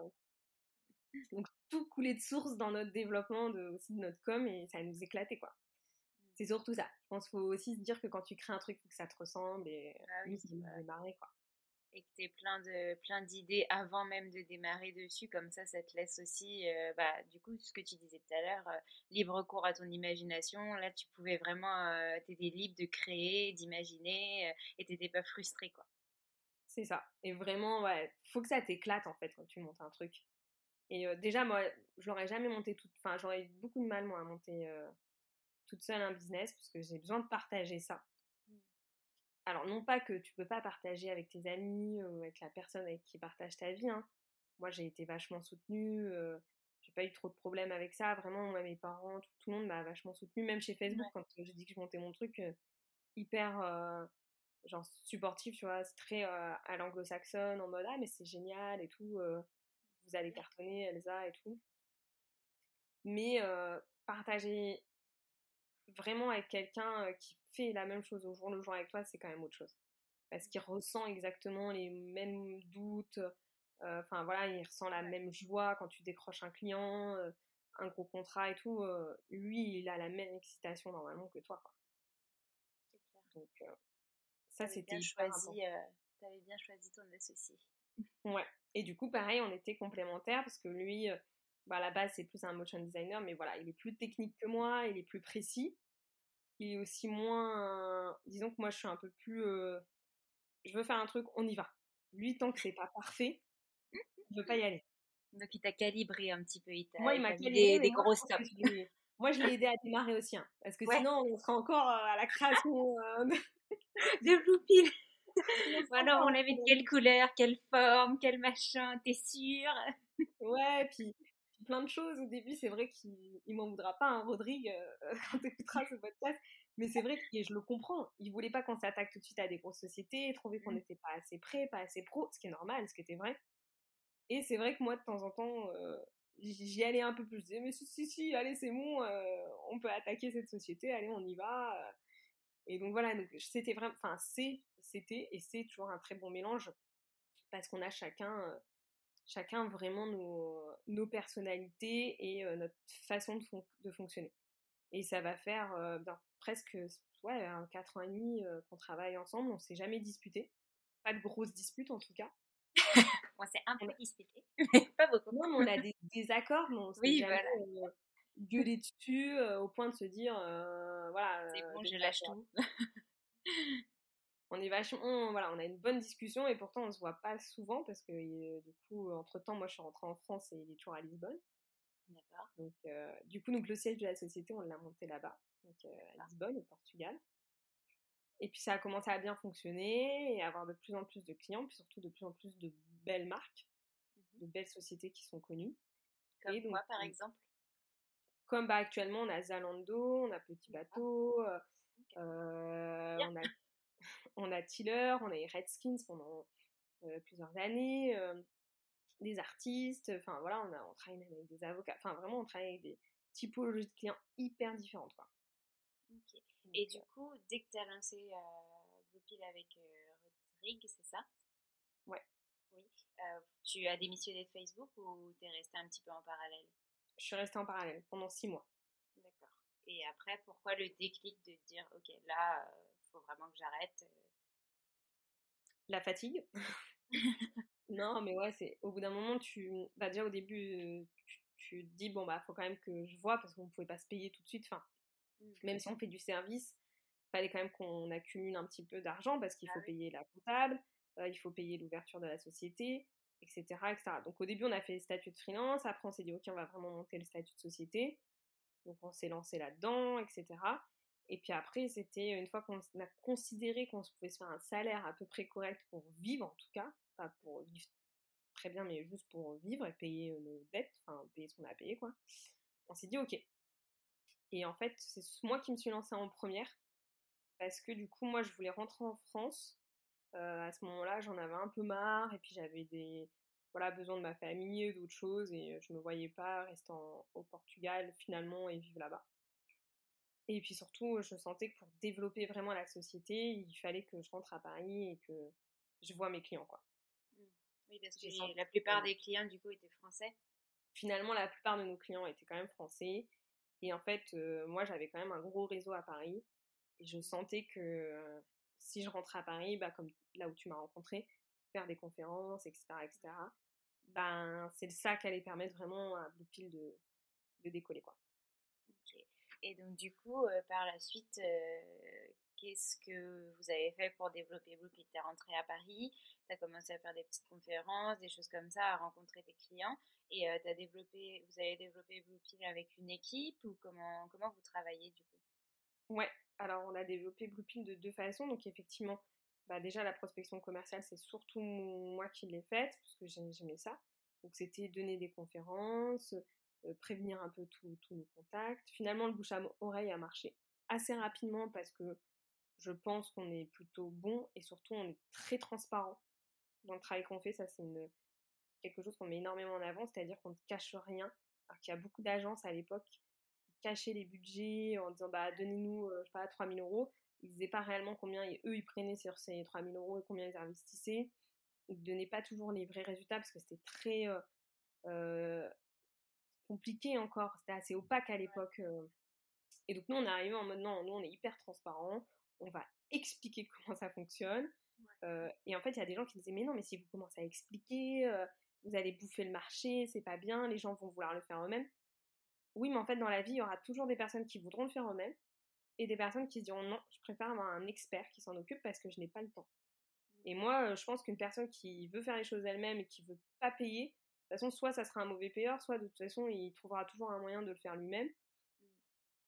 donc tout coulé de source dans notre développement de, aussi de notre com et ça nous éclatait quoi c'est surtout ça. Je pense qu'il faut aussi se dire que quand tu crées un truc, il faut que ça te ressemble et ah oui, c'est démarrer quoi. Et que tu aies plein de plein d'idées avant même de démarrer dessus, comme ça, ça te laisse aussi, euh, bah, du coup, ce que tu disais tout à l'heure, euh, libre cours à ton imagination. Là, tu pouvais vraiment, euh, t'étais libre de créer, d'imaginer, et t'étais pas frustré, quoi. C'est ça. Et vraiment, ouais, faut que ça t'éclate en fait quand tu montes un truc. Et déjà, moi, je l'aurais jamais monté tout. Enfin, j'aurais eu beaucoup de mal, moi, à monter toute seule un business parce que j'ai besoin de partager ça. Mmh. Alors, non pas que tu peux pas partager avec tes amis ou avec la personne avec qui partage ta vie. Hein. Moi, j'ai été vachement soutenue. Euh, j'ai pas eu trop de problèmes avec ça. Vraiment, mes parents, tout, le monde m'a vachement soutenue. Même chez Facebook, quand j'ai dit que je montais mon truc, euh, hyper euh, genre supportif, tu vois. C'est très à l'anglo-saxonne, en mode ah, mais c'est génial et tout. vous allez cartonner, Elsa et tout. Mais partager vraiment avec quelqu'un qui fait la même chose au jour le jour avec toi, c'est quand même autre chose. Parce qu'il ressent exactement les mêmes doutes, enfin voilà, il ressent la même joie quand tu décroches un client, un gros contrat et tout. lui, il a la même excitation normalement que toi. Quoi. Donc, ça, c'était choisi. T'avais bien choisi ton associé. Ouais. Et du coup, pareil, on était complémentaires parce que lui, bah, à la base, c'est plus un motion designer, mais voilà, il est plus technique que moi, il est plus précis. Il est aussi moins. Disons que moi, je suis un peu plus. Euh, je veux faire un truc, on y va. Lui, tant que c'est pas parfait, je veux pas y aller. Donc, il t'a calibré un petit peu. Il moi, il m'a calibré. Des, gros stops. Moi, je l'ai aidé à démarrer aussi, hein, parce que sinon, on serait encore euh, à la création euh, <laughs> de, de Blue Pill. voilà, on avait de quelle couleur, quelle forme, quel machin, t'es sûr Ouais, puis plein de choses. Au début, c'est vrai qu'il m'en voudra pas, un hein, Rodrigue, euh, <laughs> quand tu écouteras ce podcast. Mais c'est vrai que je le comprends. Il voulait pas qu'on s'attaque tout de suite à des grosses sociétés, trouver qu'on mmh. n'était pas assez prêt, pas assez pro, ce qui est normal, ce qui était vrai. Et c'est vrai que moi, de temps en temps, euh, j'y allais un peu plus. Je disais, mais si, si, si, allez, c'est bon, euh, on peut attaquer cette société, allez, on y va. Et donc voilà, donc c'était vraiment, enfin, c'est, c'était et c'est toujours un très bon mélange parce qu'on a chacun chacun vraiment nos, personnalités et euh, notre façon de, de, fonctionner. Et ça va faire euh, presque ouais, 4 ans et demi euh, qu'on travaille ensemble, on s'est jamais disputé. Pas de grosses disputes en tout cas. <laughs> on s'est un peu disputé, mais pas beaucoup. Non, mais on a des désaccords, mais on <laughs> s'est Oui, jamais voilà. gueulé dessus au point de se dire, voilà. C'est bon, je lâche tout. On est vachement, on- voilà, on a une bonne discussion et pourtant on se voit pas souvent parce que euh, du coup, entre temps, moi je suis rentrée en France et il est toujours à Lisbonne. D'accord. Donc, euh, du coup, donc le siège de la société, on l'a monté là-bas, donc euh, à Lisbonne, au Portugal. Et puis ça a commencé à bien fonctionner et à avoir de plus en plus de clients, puis surtout de plus en plus de belles marques, de belles sociétés qui sont connues. Comme Et donc, moi, par euh, exemple? Comme bah, actuellement, on a Zalando, on a Petit Bateau, euh, euh, on, a, on a Tiller, on a les Redskins pendant euh, plusieurs années, euh, des artistes, enfin voilà, on, a, on travaille même avec des avocats, enfin vraiment, on travaille avec des typologies de clients hyper différentes. Quoi. Et du coup, dès que tu as lancé euh, Bluepill avec euh, Rodrigue, c'est ça? Ouais. Oui. Euh, tu as démissionné de Facebook ou tu es resté un petit peu en parallèle? Je suis restée en parallèle pendant six mois. D'accord. Et après, pourquoi le déclic de dire, ok, là, faut vraiment que j'arrête euh, La fatigue. <laughs> non, mais ouais, c'est au bout d'un moment, tu, bah déjà au début, euh, tu, tu te dis bon bah faut quand même que je vois parce qu'on pouvait pas se payer tout de suite. Enfin, Mm. même si on fait du service, fallait quand même qu'on accumule un petit peu d'argent parce qu'il Ah faut oui. payer la comptable, euh, il faut payer l'ouverture de la société, etc., etc. Donc au début, on a fait le statut de freelance. Après, on s'est dit ok, on va vraiment monter le statut de société. Donc on s'est lancé là-dedans, etc. Et puis après, c'était une fois qu'on a considéré qu'on pouvait se faire un salaire à peu près correct pour vivre, en tout cas, pas pour vivre très bien, mais juste pour vivre et payer euh, nos dettes, enfin payer ce qu'on a payé, quoi. On s'est dit ok. Et en fait, c'est moi qui me suis lancée en première parce que du coup, moi, je voulais rentrer en France. Euh, à ce moment-là, j'en avais un peu marre et puis j'avais des voilà besoin de ma famille, d'autres choses et je me voyais pas rester au Portugal finalement et vivre là-bas. Et puis surtout, je sentais que pour développer vraiment la société, il fallait que je rentre à Paris et que je vois mes clients quoi. Oui, parce que senti la plupart des clients, du coup, étaient français. Finalement, la plupart de nos clients étaient quand même français et en fait, euh, moi, j'avais quand même un gros réseau à Paris et je sentais que euh, si je rentrais à Paris, bah comme là où tu m'as rencontré, faire des conférences, etc., etc. Ben, c'est ça qui allait permettre vraiment à Bluepill de, de décoller quoi. Et donc, du coup, euh, par la suite, euh, qu'est-ce que vous avez fait pour développer Bluepill Tu es rentré à Paris, tu as commencé à faire des petites conférences, des choses comme ça, à rencontrer tes clients. Et euh, t'as développé, vous avez développé Bluepill avec une équipe ou comment, comment vous travaillez du coup? Ouais, alors on a développé Bluepill de deux façons. Donc effectivement, bah déjà la prospection commerciale, c'est surtout moi qui l'ai faite, parce que j'ai- j'aimais ça. Donc c'était donner des conférences, prévenir un peu tous nos contacts. Finalement, le bouche à oreille a marché assez rapidement parce que je pense qu'on est plutôt bon et surtout on est très transparent dans le travail qu'on fait. Ça, c'est quelque chose qu'on met énormément en avant, c'est-à-dire qu'on ne cache rien. Alors qu'il y a beaucoup d'agences à l'époque cacher les budgets en disant bah donnez-nous euh, je sais pas 3000 euros ils disaient pas réellement combien eux ils prenaient sur ces 3000 euros et combien ils investissaient ils donnaient pas toujours les vrais résultats parce que c'était très euh, euh, compliqué encore c'était assez opaque à l'époque euh. et donc nous on est arrivé en mode non nous on est hyper transparent on va expliquer <laughs> comment ça fonctionne Euh, et en fait il y a des gens qui disaient mais non mais si vous commencez à expliquer euh, vous allez bouffer le marché c'est pas bien les gens vont vouloir le faire eux-mêmes oui, mais en fait, dans la vie, il y aura toujours des personnes qui voudront le faire eux-mêmes et des personnes qui se diront non, je préfère avoir un expert qui s'en occupe parce que je n'ai pas le temps. Et moi, je pense qu'une personne qui veut faire les choses elle-même et qui veut pas payer, toute façon, soit ça sera un mauvais payeur, soit de toute façon, il trouvera toujours un moyen de le faire lui-même.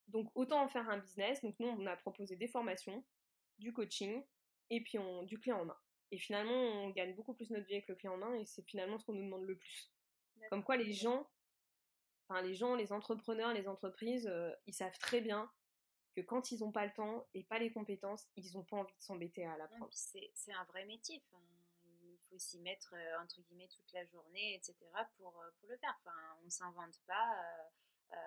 Donc, autant en faire un business. Donc, nous, on a proposé des formations, du coaching et puis on, du clé en main. Et finalement, on gagne beaucoup plus notre vie avec le clé en main et c'est finalement ce qu'on nous demande le plus. Comme quoi, les gens Enfin, les gens, les entrepreneurs, les entreprises, euh, ils savent très bien que quand ils n'ont pas le temps et pas les compétences, ils n'ont pas envie de s'embêter à l'apprendre. c'est un vrai métier. S'y mettre euh, entre guillemets toute la journée, etc. pour, euh, pour le faire. Enfin, on s'invente pas. euh,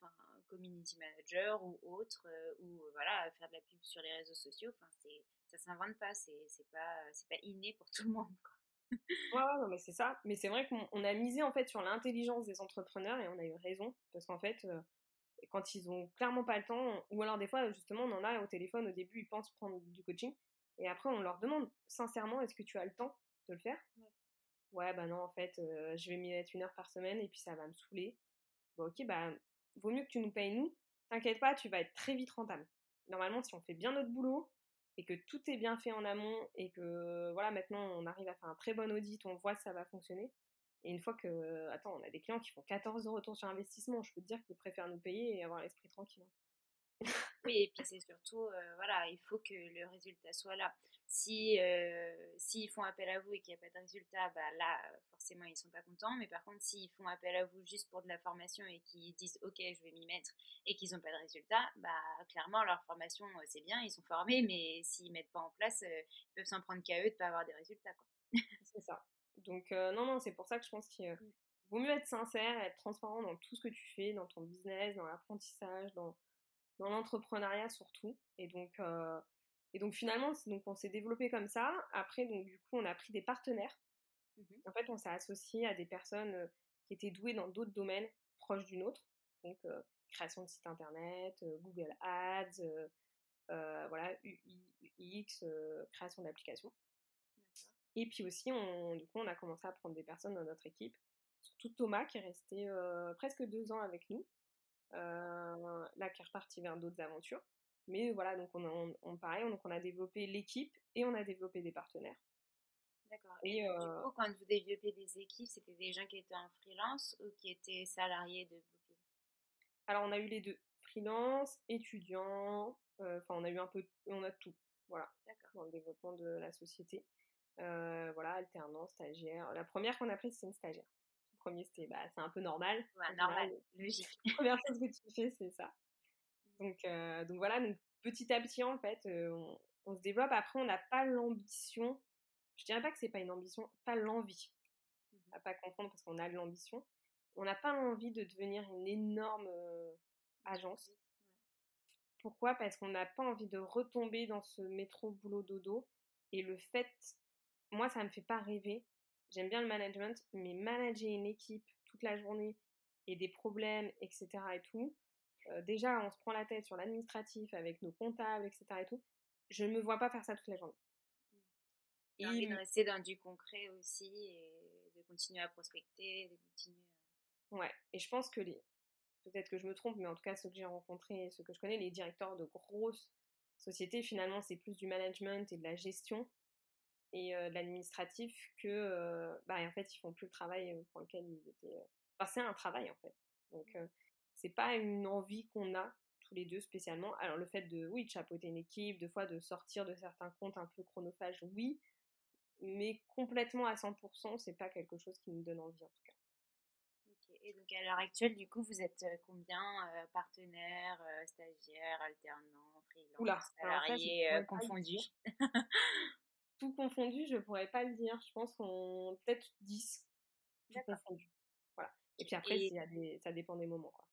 enfin, community manager ou autre, ou voilà, faire de la pub sur les réseaux sociaux. Enfin, c'est ça s'invente pas. C'est c'est pas c'est pas inné pour tout le monde. Quoi. Ouais, non, mais c'est ça. Mais c'est vrai qu'on on a misé en fait sur l'intelligence des entrepreneurs et on a eu raison parce qu'en fait, quand ils ont clairement pas le temps, ou alors des fois justement on en a au téléphone au début ils pensent prendre du coaching et après on leur demande sincèrement est-ce que tu as le temps de le faire? Ouais, bah non, en fait, je vais m'y mettre une heure par semaine et puis ça va me saouler. Bon, ok, bah vaut mieux que tu nous payes nous. T'inquiète pas, tu vas être très vite rentable. Normalement, si on fait bien notre boulot et que tout est bien fait en amont et que voilà, maintenant on arrive à faire un très bon audit, on voit que ça va fonctionner. Et une fois que, attends, on a des clients qui font 14 de retour sur investissement, je peux te dire qu'ils préfèrent nous payer et avoir l'esprit tranquille. Oui, et puis c'est surtout, euh, voilà, il faut que le résultat soit là. Si euh, s'ils font appel à vous et qu'il n'y a pas de résultat, bah là, forcément, ils sont pas contents. Mais par contre, s'ils font appel à vous juste pour de la formation et qu'ils disent, ok, je vais m'y mettre, et qu'ils n'ont pas de résultat, bah clairement, leur formation, euh, c'est bien, ils sont formés, mais s'ils mettent pas en place, ils peuvent s'en prendre qu'à eux de pas avoir des résultats. c'est ça. Donc non, non, c'est pour ça que je pense qu'il mmh. vaut mieux être sincère, être transparent dans tout ce que tu fais, dans ton business, dans l'apprentissage, dans dans l'entrepreneuriat surtout. Et donc, euh, et donc finalement, donc on s'est développé comme ça. Après, donc du coup, on a pris des partenaires. Mmh en fait, on s'est associé à des personnes euh, qui étaient douées dans d'autres domaines proches d'une autre. Donc, euh, création de site internet, Google Ads, voilà, UX, création d'applications. Et puis aussi, on, du coup, on a commencé à prendre des personnes dans notre équipe. Surtout Thomas, qui est resté presque deux ans avec nous, là qui est reparti vers d'autres aventures. Mais voilà, donc on, on, pareil, donc on a développé l'équipe et on a développé des partenaires. D'accord. Et, du euh, coup, quand vous développez des équipes, c'était des gens qui étaient en freelance ou qui étaient salariés de Bluepill Alors on a eu les deux, freelance, étudiants, euh, enfin on a eu un peu, on a tout, voilà, dans le développement de la société. voilà, alternance, stagiaire. La première qu'on a prise, c'est une stagiaire premier, c'était bah, c'est un peu normal. normal, logique. La <laughs> première chose que tu fais, c'est ça. Donc, euh, donc voilà, donc petit à petit, en fait, euh, on, se développe. Après, on n'a pas l'ambition. Je dirais pas que c'est pas une ambition, pas l'envie. Mmh à pas confondre parce qu'on a de l'ambition. On n'a pas l'envie de devenir une énorme euh, agence. Pourquoi? Parce qu'on n'a pas envie de retomber dans ce métro boulot dodo. Et le fait, moi, ça me fait pas rêver J'aime bien le management, mais manager une équipe toute la journée et des problèmes, etc. et tout, euh, déjà, on se prend la tête sur l'administratif avec nos comptables, etc. et tout. Je ne me vois pas faire ça toute la journée. Et envie de rester dans du concret aussi et de continuer à prospecter, de continuer Ouais, et je pense que les... Peut-être que je me trompe, mais en tout cas, ceux que j'ai rencontrés, ceux que je connais, les directeurs de grosses sociétés, finalement, c'est plus du management et de la gestion et de l'administratif que bah, en fait ils font plus le travail pour lequel ils étaient enfin c'est un travail en fait. Donc mmh. c'est pas une envie qu'on a tous les deux spécialement. Alors le fait de oui de chapeauter une équipe de fois de sortir de certains comptes un peu chronophages oui mais complètement à 100% c'est pas quelque chose qui nous donne envie en tout cas. Et donc à l'heure actuelle, du coup, vous êtes combien partenaires, stagiaires, alternants, freelance, salariés confondus? <laughs> tout confondu, je pourrais pas le dire. Je pense qu'on peut-être 10 tout confondu. Voilà. Et puis après, y a des... ça dépend des moments. Quoi.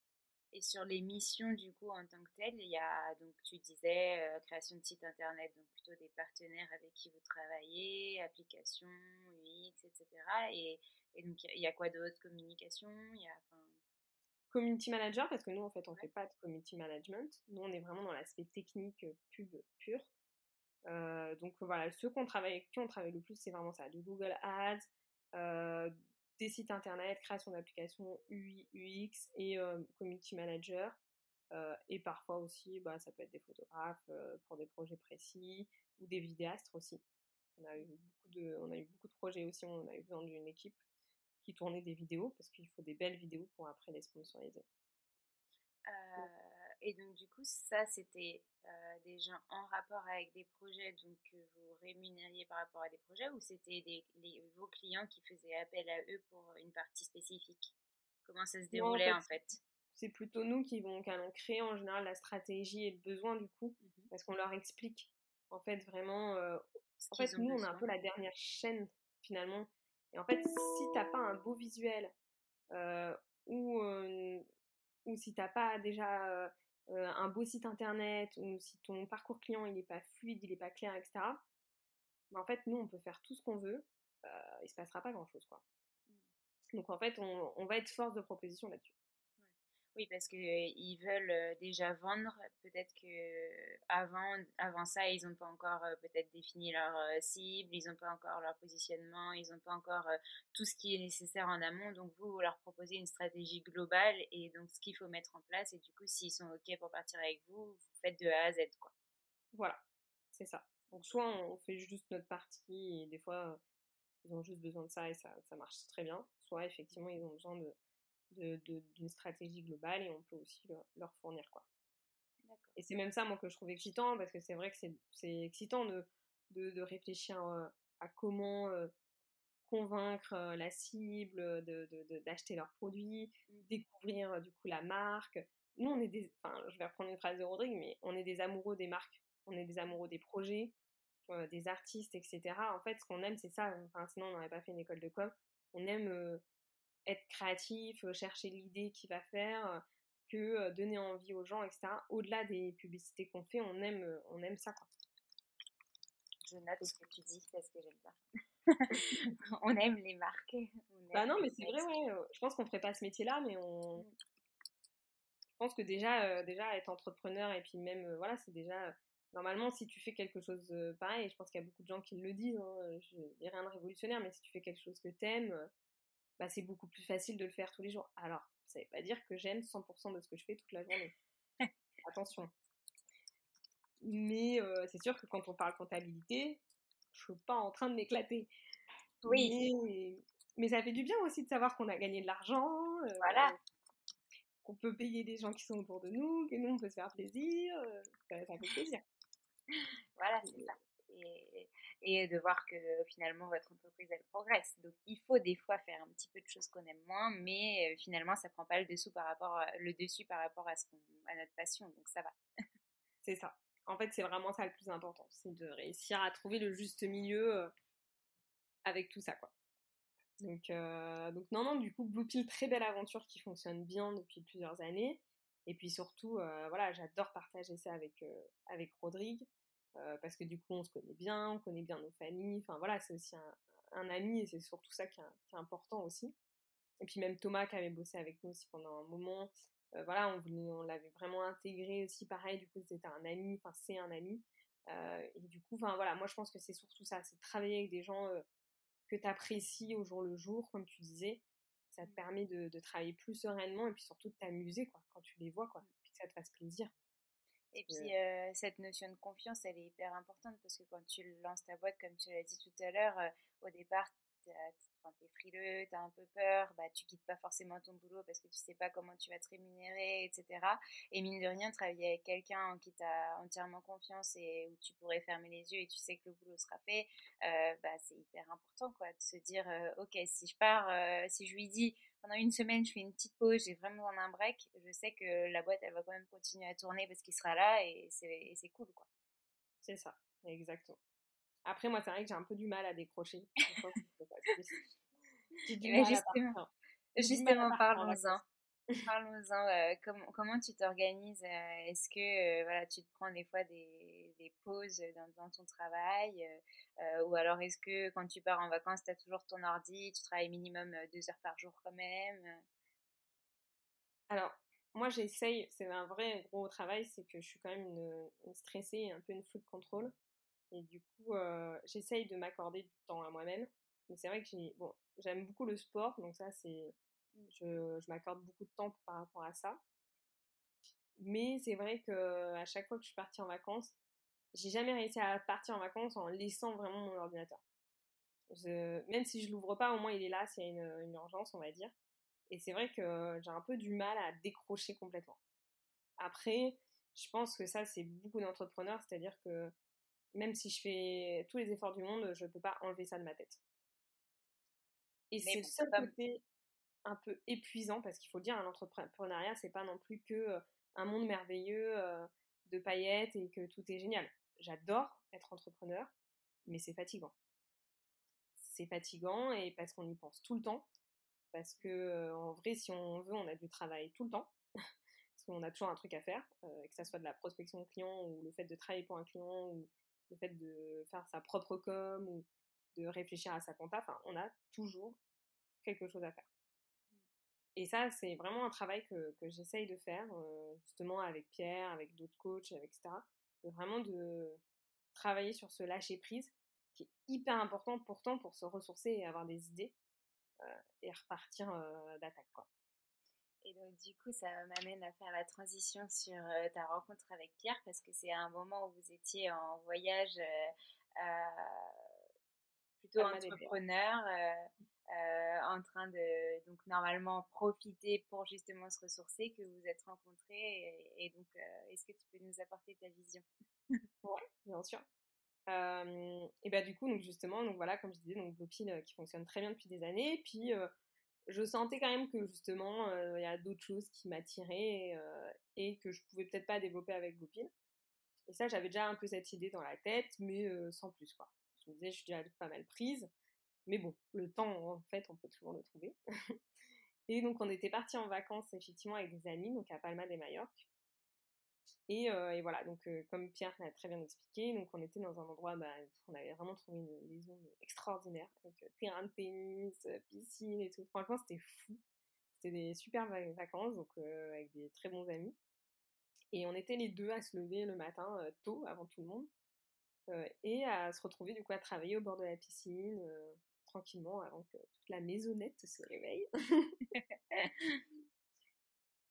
Et sur les missions, du coup, en tant que telles, il y a, donc, tu disais, euh, création de site internet, donc plutôt des partenaires avec qui vous travaillez, applications, UX, etc. Et, et donc, il y, a quoi d'autre? Communication il y a, Community manager, parce que nous, en fait, on ne fait pas de community management. Nous, on est vraiment dans l'aspect technique euh, pub pur. Euh, donc voilà, ceux qu'on travaille, qui on travaille le plus, c'est vraiment ça, du Google Ads, euh, des sites internet, création d'applications UI, UX et euh, community manager. et parfois aussi, bah, ça peut être des photographes pour des projets précis ou des vidéastes aussi. On a eu beaucoup de, on a eu beaucoup de projets aussi. On a eu besoin d'une équipe qui tournait des vidéos parce qu'il faut des belles vidéos pour après les sponsoriser. Et donc, du coup, ça, c'était euh, des gens en rapport avec des projets, donc que vous rémunériez par rapport à des projets, ou c'était des, vos clients qui faisaient appel à eux pour une partie spécifique? Comment ça se déroulait en fait, C'est plutôt nous qui, vont, allons créer en général la stratégie et le besoin du coup, mmh parce qu'on leur explique en fait vraiment. Euh, en fait, nous, on a un peu la dernière chaîne finalement. Et en fait, si t'as pas un beau visuel euh, ou, ou si t'as pas déjà euh, un beau site internet ou si ton parcours client il n'est pas fluide, il n'est pas clair, etc. Mais en fait, nous, on peut faire tout ce qu'on veut, euh, il se passera pas grand chose, quoi. Mmh. Donc en fait, on, va être force de proposition là-dessus. Oui, parce qu'ils veulent déjà vendre. Peut-être que avant, avant ça, ils n'ont pas encore peut-être défini leur cible, ils n'ont pas encore leur positionnement, ils n'ont pas encore tout ce qui est nécessaire en amont. Donc vous, leur proposez une stratégie globale et donc ce qu'il faut mettre en place. Et du coup, s'ils sont OK pour partir avec vous, vous faites de A à Z. Quoi. Voilà, c'est ça. Donc soit on fait juste notre partie et des fois ils ont juste besoin de ça et ça marche très bien. Soit effectivement ils ont besoin de d'une stratégie globale et on peut aussi leur fournir quoi. Et c'est même ça moi que je trouve excitant parce que c'est vrai que c'est excitant de, de, réfléchir euh, à comment euh, convaincre euh, la cible d'acheter de, leurs produits, mmh. découvrir du coup la marque. Nous on est des, enfin je vais reprendre une phrase de Rodrigue, mais on est des amoureux des marques, on est des amoureux des projets, des artistes, etc. En fait ce qu'on aime c'est ça, enfin, sinon on n'aurait pas fait une école de com. On aime être créatif, euh, chercher l'idée qui va faire, euh, que euh, donner envie aux gens, etc. Au-delà des publicités qu'on fait, on aime, on aime ça. Quoi. Je note ce que tu dis parce que j'aime ça. <laughs> on aime les marques. bah non, mais c'est vrai, ouais. Je pense qu'on ferait pas ce métier-là, mais on. Mm. Je pense que déjà, déjà être entrepreneur et puis même, voilà, c'est déjà. Normalement, si tu fais quelque chose pareil, je pense qu'il y a beaucoup de gens qui le disent, hein, je dis rien de révolutionnaire, mais si tu fais quelque chose que t'aimes, bah, c'est beaucoup plus facile de le faire tous les jours. Alors, ça ne veut pas dire que j'aime 100% de ce que je fais toute la journée. <laughs> Attention. Mais euh, c'est sûr que quand on parle comptabilité, je suis pas en train de m'éclater. Oui. Mais, ça fait du bien aussi de savoir qu'on a gagné de l'argent. Euh, voilà. Qu'on peut payer des gens qui sont autour de nous, que nous on peut se faire plaisir. Euh, ça, ça fait plaisir. <laughs> Voilà, c'est ça et, de voir que finalement votre entreprise elle progresse. Donc il faut des fois faire un petit peu de choses qu'on aime moins, mais finalement ça prend pas le par rapport le dessus par rapport à ce à notre passion, donc ça va. <laughs> c'est ça. En fait, c'est vraiment ça le plus important, c'est de réussir à trouver le juste milieu avec tout ça quoi. Donc, donc non, non, du coup, Bluepill, très belle aventure qui fonctionne bien depuis plusieurs années. Et puis surtout, voilà, j'adore partager ça avec, avec Rodrigue. Euh, parce que du coup on se connaît bien, on connaît bien nos familles, enfin voilà, c'est aussi un, ami et c'est surtout ça qui est, important aussi. Et puis même Thomas qui avait bossé avec nous aussi pendant un moment, euh, voilà, on, on l'avait vraiment intégré aussi, pareil, du coup c'était un ami, enfin c'est un ami. Euh, et du coup, enfin voilà, moi je pense que c'est surtout ça, c'est travailler avec des gens que tu apprécies au jour le jour, comme tu disais. Ça te mmh. permet de, de travailler plus sereinement et puis surtout de t'amuser quoi, quand tu les vois, quoi, puis que ça te fasse plaisir. Et puis, euh, cette notion de confiance, elle est hyper importante parce que quand tu lances ta boîte, comme tu l'as dit tout à l'heure, euh, au départ, t'es frileux, t'as un peu peur, bah, tu quittes pas forcément ton boulot parce que tu sais pas comment tu vas te rémunérer, etc. Et mine de rien, travailler avec quelqu'un en qui t'as entièrement confiance et où tu pourrais fermer les yeux et tu sais que le boulot sera fait, euh, bah, c'est hyper important, quoi, de se dire, ok, si je pars, si je lui dis, pendant une semaine, je fais une petite pause, j'ai vraiment besoin d'un break, je sais que la boîte, elle va quand même continuer à tourner parce qu'il sera là et c'est cool, quoi. C'est ça, exactement. Après, moi, c'est vrai que j'ai un peu du mal à décrocher. <laughs> justement, justement parlons-en. <laughs> Parlons-en, euh, comment, comment tu t'organises euh, Est-ce que euh, voilà, tu te prends des fois des, des pauses dans, dans, ton travail Ou alors est-ce que quand tu pars en vacances, tu as toujours ton ordi, tu travailles minimum deux heures par jour quand même Alors, moi j'essaye, c'est un vrai gros travail, c'est que je suis quand même une, une stressée, un peu une full contrôle. Et du coup, j'essaye de m'accorder du temps à moi-même. Mais c'est vrai que j'ai, bon, j'aime beaucoup le sport, donc ça c'est je, je m'accorde beaucoup de temps par rapport à ça. Mais c'est vrai que à chaque fois que je suis partie en vacances, j'ai jamais réussi à partir en vacances en laissant vraiment mon ordinateur. même si je l'ouvre pas, au moins il est là s'il y a une, une, urgence, on va dire. Et c'est vrai que j'ai un peu du mal à décrocher complètement. Après, je pense que ça, c'est beaucoup d'entrepreneurs, c'est-à-dire que même si je fais tous les efforts du monde, je ne peux pas enlever ça de ma tête. Et c'est le seul côté un peu épuisant parce qu'il faut dire, l'entrepreneuriat, c'est pas non plus que euh, un monde merveilleux euh, de paillettes et que tout est génial. J'adore être entrepreneur, mais c'est fatigant. C'est fatigant et parce qu'on y pense tout le temps, parce que euh, en vrai, si on veut, on a du travail tout le temps, <laughs> parce qu'on a toujours un truc à faire, que ça soit de la prospection client ou le fait de travailler pour un client ou le fait de faire sa propre com ou de réfléchir à sa compta, enfin, on a toujours quelque chose à faire. Et ça, c'est vraiment un travail que, que j'essaye de faire, justement avec Pierre, avec d'autres coachs, etc. Vraiment de travailler sur ce lâcher prise qui est hyper important pourtant pour se ressourcer et avoir des idées et repartir d'attaque. Quoi. Et donc, du coup, ça m'amène à faire la transition sur ta rencontre avec Pierre, parce que c'est un moment où vous étiez en voyage plutôt entrepreneur, en train de, donc, normalement, profiter pour justement se ressourcer, que vous êtes rencontrés. Et, donc, est-ce que tu peux nous apporter ta vision? Oui, bien sûr. et bah du coup donc justement donc voilà comme je disais donc Blopil qui fonctionne très bien depuis des années puis je sentais quand même que justement il y a d'autres choses qui m'attiraient et que je pouvais peut-être pas développer avec Blopil et ça j'avais déjà un peu cette idée dans la tête mais sans plus quoi je me disais je suis déjà pas mal prise mais bon le temps en fait on peut toujours le trouver <laughs> et donc on était parti en vacances effectivement avec des amis donc à Palma de Majorque et, et, voilà, donc comme Pierre l'a très bien expliqué, donc on était dans un endroit, bah, on avait vraiment trouvé une maison extraordinaire, avec terrain de tennis, piscine et tout. Franchement, c'était fou. C'était des super vacances, donc avec des très bons amis. Et on était les deux à se lever le matin tôt, avant tout le monde, et à se retrouver du coup à travailler au bord de la piscine, tranquillement, avant que toute la maisonnette se réveille. <laughs>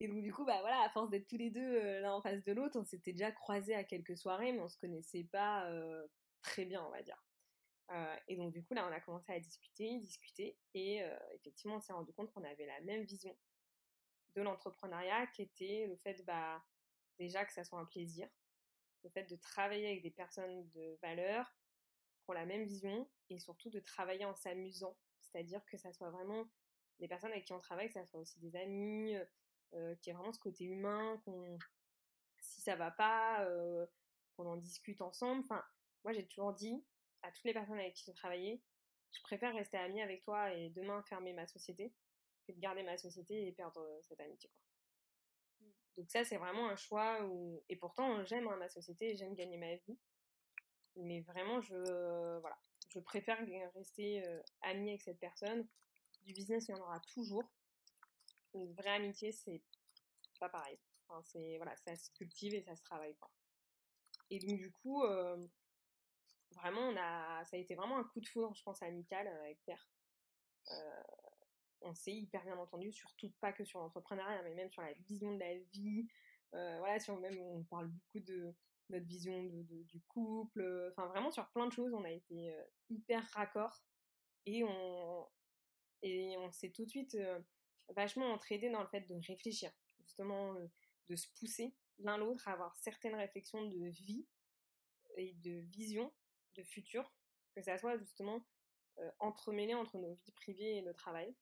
Et donc, du coup, bah voilà, à force d'être tous les deux euh, l'un en face de l'autre, on s'était déjà croisés à quelques soirées, mais on se connaissait pas euh, très bien, on va dire. Euh, et donc, du coup, là, on a commencé à discuter, discuter, et effectivement, on s'est rendu compte qu'on avait la même vision de l'entrepreneuriat, qui était le fait, bah, déjà que ça soit un plaisir, le fait de travailler avec des personnes de valeur qui ont la même vision, et surtout de travailler en s'amusant, c'est-à-dire que ça soit vraiment des personnes avec qui on travaille, que ça soit aussi des amis, euh, qui est vraiment ce côté humain, qu'on, si ça va pas, euh, qu'on en discute ensemble. Enfin, moi j'ai toujours dit à toutes les personnes avec qui j'ai travaillé, je préfère rester amie avec toi et demain fermer ma société que de garder ma société et perdre euh, cette amitié. Quoi. Mmh. Donc ça c'est vraiment un choix où et pourtant j'aime hein, ma société, j'aime gagner ma vie, mais vraiment je voilà, je préfère rester amie avec cette personne. Du business il y en aura toujours, une vraie amitié, c'est pas pareil. C'est, voilà, ça se cultive et ça se travaille, quoi. Et donc, du coup, euh, vraiment, on a, ça a été vraiment un coup de foudre, je pense, amical euh, avec Pierre. Euh, on s'est hyper bien entendu, surtout pas que sur l'entrepreneuriat, mais même sur la vision de la vie. voilà, sur même, on parle beaucoup de notre vision du couple. Enfin, vraiment, sur plein de choses, on a été hyper raccord. Et on, s'est tout de suite vachement entraidé dans le fait de réfléchir, justement euh, de se pousser l'un l'autre à avoir certaines réflexions de vie et de vision de futur, que ça soit justement euh, entremêlé entre nos vies privées et le travail.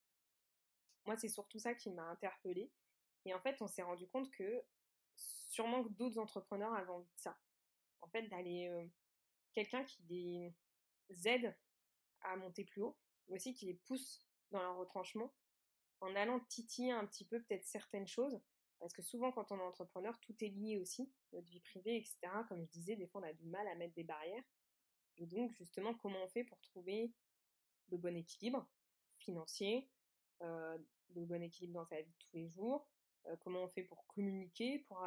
Moi, c'est surtout ça qui m'a interpellée. Et en fait, on s'est rendu compte que sûrement que d'autres entrepreneurs avaient envie de ça. En fait, d'aller euh, quelqu'un qui les aide à monter plus haut, mais aussi qui les pousse dans leur retranchement en allant titiller un petit peu peut-être certaines choses, parce que souvent quand on est entrepreneur, tout est lié aussi, notre vie privée, etc. Comme je disais, des fois on a du mal à mettre des barrières. Et donc justement, comment on fait pour trouver le bon équilibre financier, euh, le bon équilibre dans sa vie de tous les jours, euh, comment on fait pour communiquer, pour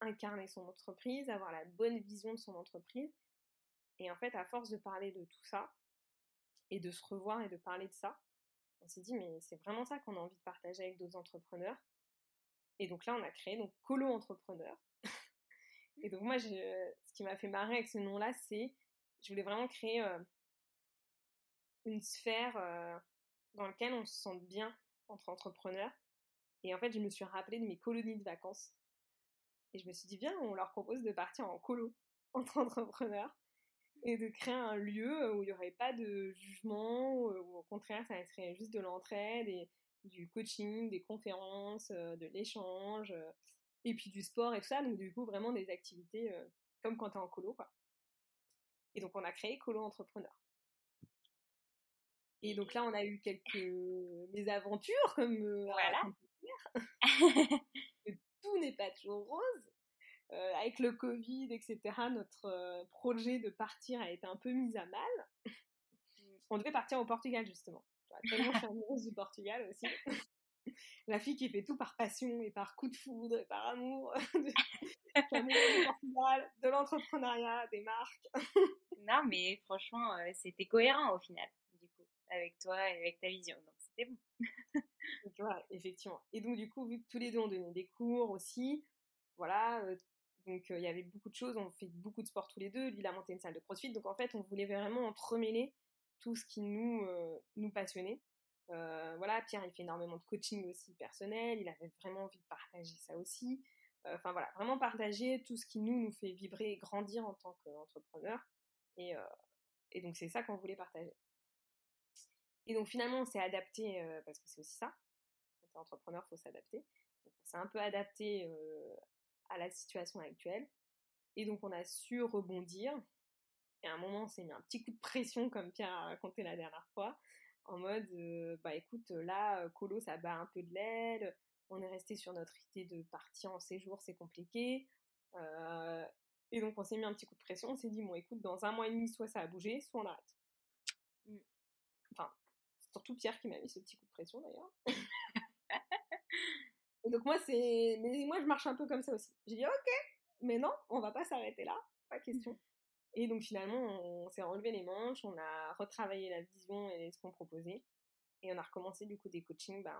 incarner son entreprise, avoir la bonne vision de son entreprise. Et en fait, à force de parler de tout ça, et de se revoir et de parler de ça, on s'est dit, mais c'est vraiment ça qu'on a envie de partager avec d'autres entrepreneurs. Et donc là, on a créé donc Colo Entrepreneur. et donc moi, ce qui m'a fait marrer avec ce nom-là, c'est, je voulais vraiment créer euh, une sphère euh, dans laquelle on se sente bien entre entrepreneurs. Et en fait, je me suis rappelé de mes colonies de vacances. Et je me suis dit, bien, on leur propose de partir en colo <laughs> entre entrepreneurs et de créer un lieu où il n'y aurait pas de jugement, où au contraire, ça serait juste de l'entraide et du coaching, des conférences, euh, de l'échange, euh, et puis du sport et tout ça. Donc, du coup, vraiment des activités euh, comme quand tu es en colo, quoi. Et donc, on a créé Colo Entrepreneur. Et donc là, on a eu quelques mésaventures, comme voilà. <laughs> tout n'est pas toujours rose. Euh, avec le Covid, etc., notre euh, projet de partir a été un peu mis à mal. On devait partir au Portugal, justement. Tellement <laughs> amoureuse du Portugal aussi. <laughs> la fille qui fait tout par passion et par coup de foudre et par amour <laughs> de l'entrepreneuriat, des marques. non, mais franchement, euh, c'était cohérent au final, du coup, avec toi et avec ta vision. Donc c'était bon. voilà, effectivement. Et donc, du coup, vu que tous les deux on donnait des cours aussi, voilà, donc il y avait beaucoup de choses, on fait beaucoup de sport tous les deux, lui il a monté une salle de crossfit, donc en fait on voulait vraiment entremêler tout ce qui nous, passionnait. voilà, Pierre il fait énormément de coaching aussi personnel, il avait vraiment envie de partager ça aussi. Enfin voilà, vraiment partager tout ce qui nous fait vibrer et grandir en tant qu'entrepreneur. Et donc c'est ça qu'on voulait partager. Et donc finalement on s'est adapté parce que c'est aussi ça. Quand entrepreneur, faut s'adapter. On s'est un peu adapté à la situation actuelle. Et donc on a su rebondir. Et à un moment, on s'est mis un petit coup de pression, comme Pierre a raconté la dernière fois, en mode, bah écoute, là, Colo, ça bat un peu de l'aile, on est resté sur notre idée de partir en séjour, c'est compliqué. et donc on s'est mis un petit coup de pression, on s'est dit, bon écoute, dans un mois et demi, soit ça a bougé, soit on arrête. Mmh. Surtout Pierre qui m'a mis ce petit coup de pression d'ailleurs. et donc moi, c'est... Mais moi, je marche un peu comme ça aussi. J'ai dit, ok, mais non, on va pas s'arrêter là, pas question. Et donc finalement, on s'est relevé les manches, on a retravaillé la vision et ce qu'on proposait. Et on a recommencé du coup des coachings. Ben,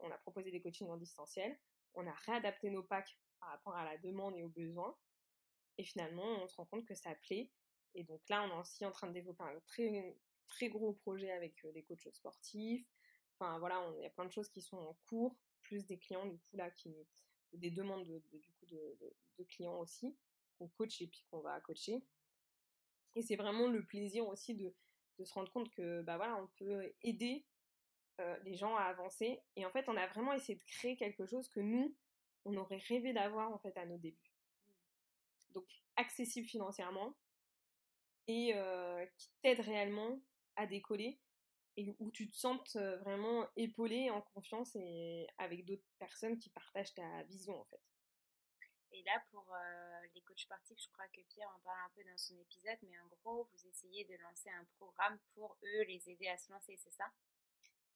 on a proposé des coachings en distanciel. On a réadapté nos packs par rapport à la demande et aux besoins. Et finalement, on se rend compte que ça plaît. Et donc là, on est aussi en train de développer un très, très gros projet avec des coachs sportifs. Enfin voilà, il y a plein de choses qui sont en cours, plus des clients du coup là qui des demandes de, du coup de, clients aussi qu'on coach et puis qu'on va coacher. Et c'est vraiment le plaisir aussi de, de, se rendre compte que bah voilà, on peut aider les gens à avancer. Et en fait, on a vraiment essayé de créer quelque chose que nous, on aurait rêvé d'avoir en fait à nos débuts. Donc accessible financièrement et qui t'aide réellement à décoller et où tu te sens euh, vraiment épaulé, en confiance et avec d'autres personnes qui partagent ta vision en fait. Et là, pour les coachs sportifs, je crois que Pierre en parle un peu dans son épisode, mais en gros, vous essayez de lancer un programme pour eux, les aider à se lancer, c'est ça?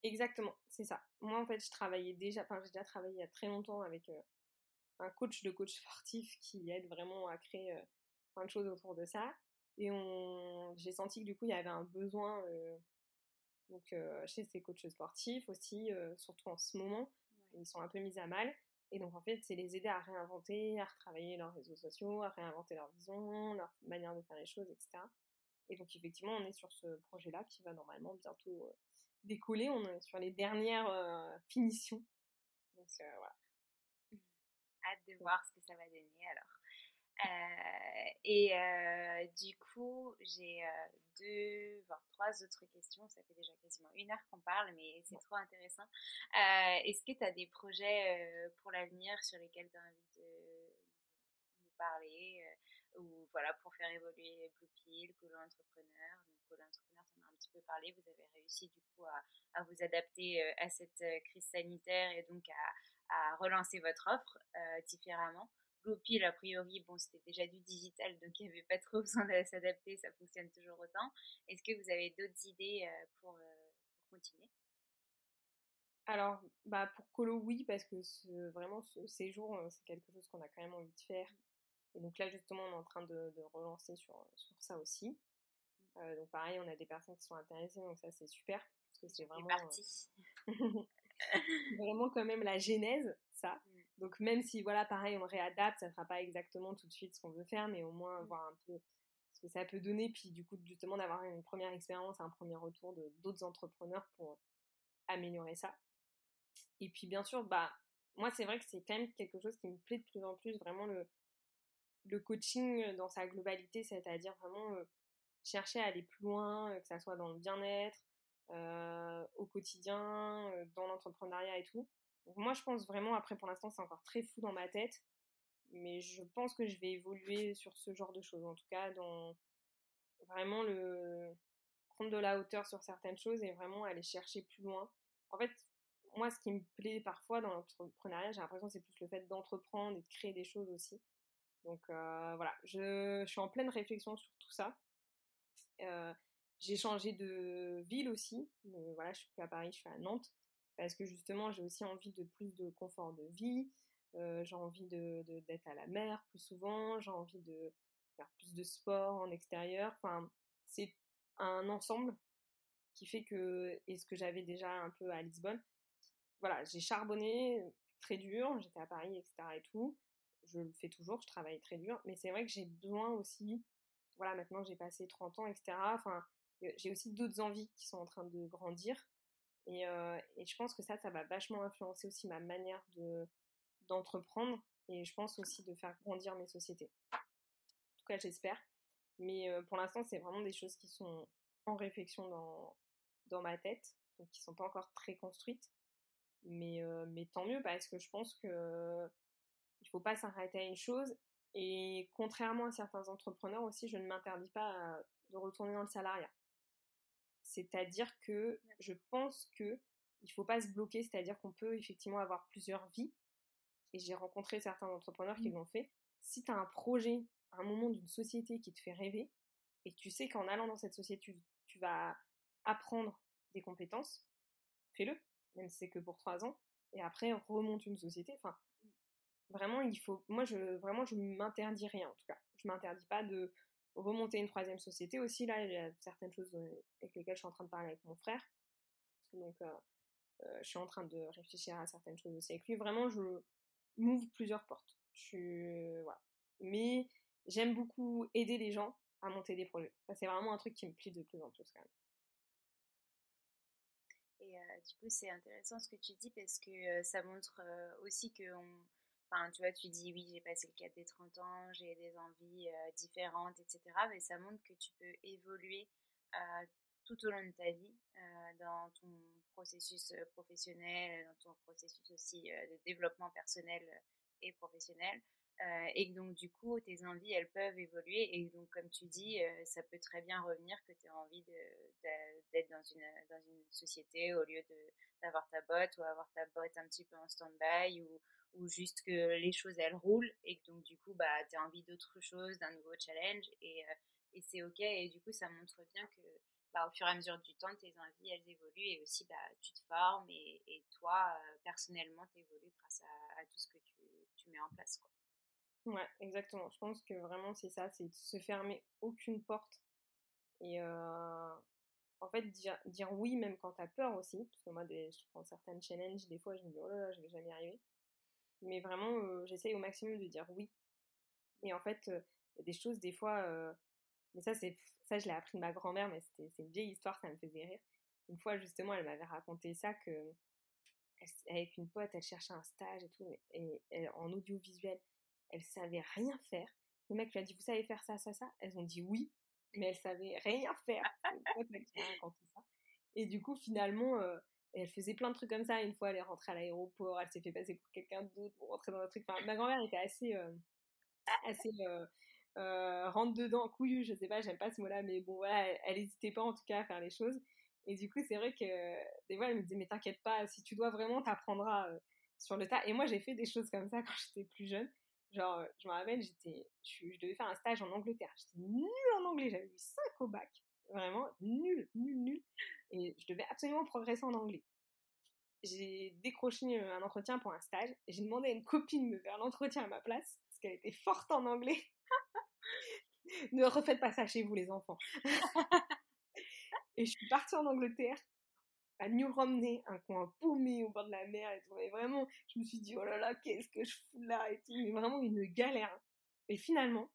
Exactement, c'est ça. Moi, en fait, je travaillais déjà, enfin, j'ai déjà travaillé il y a très longtemps avec euh, un coach de coach sportif qui aide vraiment à créer euh, plein de choses autour de ça. Et on, j'ai senti que du coup, il y avait un besoin euh, donc, chez ces coachs sportifs aussi, surtout en ce moment. Ils sont un peu mis à mal. Et donc, en fait, c'est les aider à réinventer, à retravailler leurs réseaux sociaux, à réinventer leur vision, leur manière de faire les choses, etc. Et donc, effectivement, on est sur ce projet-là qui va normalement bientôt décoller. On est sur les dernières euh, finitions. Donc euh, voilà. Hâte de voir ce que ça va donner alors. Euh, et du coup, j'ai deux, voire trois autres questions. Ça fait déjà quasiment une heure qu'on parle, mais c'est trop intéressant. Est-ce que tu as des projets pour l'avenir sur lesquels tu as envie de nous parler ou voilà, pour faire évoluer Blue Pill, Colo Entrepreneur? Donc, Colo Entrepreneur, un petit peu parlé, vous avez réussi du coup à, vous adapter euh, à cette euh, crise sanitaire et donc à, relancer votre offre euh, différemment. Blue a priori, bon, c'était déjà du digital, donc il n'y avait pas trop <laughs> besoin de s'adapter, ça fonctionne toujours autant. Est-ce que vous avez d'autres idées pour, continuer? Alors, bah pour Colo, oui, parce que vraiment ce séjour, c'est quelque chose qu'on a quand même envie de faire. Et donc là, justement, on est en train de, relancer sur, sur ça aussi. Euh, donc pareil, on a des personnes qui sont intéressées, donc ça c'est super parce que c'est vraiment parti. Euh, <laughs> vraiment quand même la genèse, ça. Donc même si voilà, pareil, on réadapte, ça sera pas exactement tout de suite ce qu'on veut faire, mais au moins mm. voir un peu ce que ça peut donner, puis du coup justement d'avoir une première expérience, un premier retour de d'autres entrepreneurs pour améliorer ça. Et puis bien sûr, bah moi c'est vrai que c'est quand même quelque chose qui me plaît de plus en plus, vraiment le le coaching dans sa globalité, c'est-à-dire vraiment euh, chercher à aller plus loin, euh, que ça soit dans le bien-être, euh, au quotidien, euh, dans l'entrepreneuriat et tout. Donc moi, je pense vraiment, après pour l'instant, c'est encore très fou dans ma tête, mais je pense que je vais évoluer sur ce genre de choses. En tout cas, dans vraiment le prendre de la hauteur sur certaines choses et vraiment aller chercher plus loin. En fait, moi, ce qui me plaît parfois dans l'entrepreneuriat, j'ai l'impression que c'est plus le fait d'entreprendre et de créer des choses aussi. Donc voilà, je, suis en pleine réflexion sur tout ça. Euh, j'ai changé de ville aussi. voilà, je suis plus à Paris, je suis à Nantes. Parce que justement, j'ai aussi envie de plus de confort de vie, j'ai envie d'être de, à la mer plus souvent, j'ai envie de faire plus de sport en extérieur. Enfin, c'est un ensemble qui fait que, et ce que j'avais déjà un peu à Lisbonne, voilà, j'ai charbonné très dur, j'étais à Paris, etc. et tout. Je le fais toujours, je travaille très dur, mais c'est vrai que j'ai besoin aussi, voilà, maintenant j'ai passé 30 ans, etc. Enfin, j'ai aussi d'autres envies qui sont en train de grandir. Et, je pense que ça, ça va vachement influencer aussi ma manière de d'entreprendre et je pense aussi de faire grandir mes sociétés. En tout cas, j'espère. Mais pour l'instant, c'est vraiment des choses qui sont en réflexion dans, dans ma tête, donc qui sont pas encore très construites. Mais, mais tant mieux parce que je pense que il faut pas s'arrêter à une chose. Et contrairement à certains entrepreneurs aussi, je ne m'interdis pas de retourner dans le salariat. C'est-à-dire que je pense que il faut pas se bloquer, c'est-à-dire qu'on peut effectivement avoir plusieurs vies. Et j'ai rencontré certains entrepreneurs qui mmh. l'ont fait. Si tu as un projet, un moment d'une société qui te fait rêver, et tu sais qu'en allant dans cette société, tu vas apprendre des compétences, fais-le, même si c'est que pour trois ans, et après remonte une société. Enfin, vraiment, il faut. Moi, je vraiment, je m'interdis rien en tout cas. Je m'interdis pas de remonter une troisième société aussi. Là, il y a certaines choses euh, avec lesquelles je suis en train de parler avec mon frère. Donc, euh, euh, je suis en train de réfléchir à certaines choses aussi avec lui. Vraiment, je m'ouvre plusieurs portes. Voilà. Mais j'aime beaucoup aider les gens à monter des projets. c'est vraiment un truc qui me plaît de plus en plus quand même. Et du coup, c'est intéressant ce que tu dis parce que ça montre aussi que, enfin, tu vois, tu dis oui, j'ai passé le cap des 30 ans, j'ai des envies différentes, etc. Mais ça montre que tu peux évoluer tout au long de ta vie dans ton processus professionnel, dans ton processus aussi de développement personnel et professionnel. Euh, et donc du coup tes envies elles peuvent évoluer et donc comme tu dis euh, ça peut très bien revenir que tu aies envie d'être dans une, dans une société au lieu d'avoir ta botte ou avoir ta botte un petit peu en stand-by ou, ou juste que les choses elles roulent et que donc du coup bah tu as envie d'autre chose, d'un nouveau challenge et, euh, et c'est ok et du coup ça montre bien que bah, au fur et à mesure du temps tes envies elles évoluent et aussi bah tu te formes et, et toi personnellement tu évolues grâce à, à, tout ce que tu, tu mets en place quoi. Ouais, exactement. Je pense que vraiment c'est ça, c'est se fermer aucune porte. Et en fait, dire, dire oui même quand t'as peur aussi. Parce que moi, je prends certaines challenges, des fois je me dis oh là là, je vais jamais y arriver. Mais vraiment, j'essaye au maximum de dire oui. Et en fait, des choses, des fois, mais ça, c'est ça je l'ai appris de ma grand-mère, mais c'était, c'est une vieille histoire, ça me faisait rire. Une fois, justement, elle m'avait raconté ça que avec une pote, elle cherchait un stage et tout, et en audiovisuel elle savait rien faire. Le mec lui a dit, vous savez faire ça, ça, ça? Elles ont dit oui, mais elle savait rien faire. <laughs> Et du coup, finalement, euh, elle faisait plein de trucs comme ça. Une fois, elle est rentrée à l'aéroport, elle s'est fait passer pour quelqu'un d'autre pour rentrer dans un truc. Enfin, ma grand-mère était assez, euh, assez euh, rentre dedans, couillue, je sais pas, j'aime pas ce mot-là, mais bon, voilà, elle n'hésitait pas en tout cas à faire les choses. Et du coup, c'est vrai que des fois, elle me disait, mais t'inquiète pas, si tu dois vraiment, t'apprendras sur le tas. Et moi, j'ai fait des choses comme ça <laughs> quand j'étais plus jeune. Genre, euh, je me rappelle, j'étais, je, devais faire un stage en Angleterre. J'étais nulle en anglais, j'avais eu 5 au bac. Vraiment, nul, nul, nul. Et je devais absolument progresser en anglais. J'ai décroché un entretien pour un stage. J'ai demandé à une copine de me faire l'entretien à ma place, parce qu'elle était forte en anglais. <laughs> ne refaites pas ça chez vous, les enfants. <laughs> et je suis partie en Angleterre à New Romney, un coin paumé au bord de la mer et tout. vraiment, je me suis dit, oh là là, qu'est-ce que je fous là et tout. Mais vraiment une galère. Et finalement,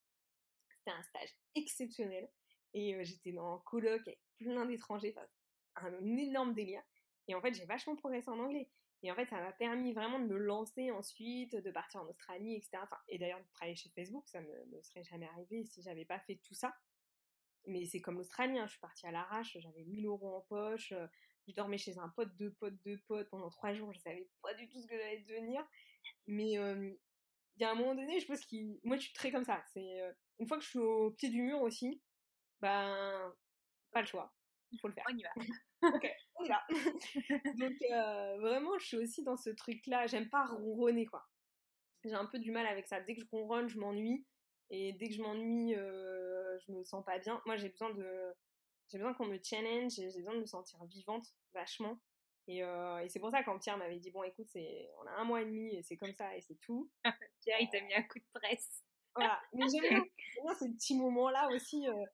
c'était un stage exceptionnel. Et euh, j'étais un colloque avec plein d'étrangers, enfin, un énorme délire. Et en fait, j'ai vachement progressé en anglais. Et en fait, ça m'a permis vraiment de me lancer ensuite, de partir en Australie, etc. Et d'ailleurs, de travailler chez Facebook, ça ne me, serait jamais arrivé si j'avais pas fait tout ça. Mais c'est comme l'Australien, je suis partie à l'arrache, j'avais 1000 euros en poche, je dormais chez un pote, deux potes, deux potes pendant trois jours. Je savais pas du tout ce que j'allais devenir. Mais il y a un moment donné, je pense que moi, je suis très comme ça. C'est une fois que je suis au pied du mur aussi, ben pas le choix. Il faut le faire. On y va. <laughs> ok, on y va. <laughs> Donc vraiment, je suis aussi dans ce truc-là. J'aime pas ronronner quoi. J'ai un peu du mal avec ça. Dès que je ronronne, je m'ennuie. Et dès que je m'ennuie, je me sens pas bien. Moi, j'ai besoin de j'ai besoin qu'on me challenge, j'ai besoin de me sentir vivante vachement. Et, euh, et c'est pour ça quand Pierre m'avait dit bon écoute c'est on a un mois et demi et c'est comme ça et c'est tout. <laughs> Pierre il t'a mis un coup de presse. Voilà. <laughs> Mais j'aime bien, bien ces petits moments là aussi euh,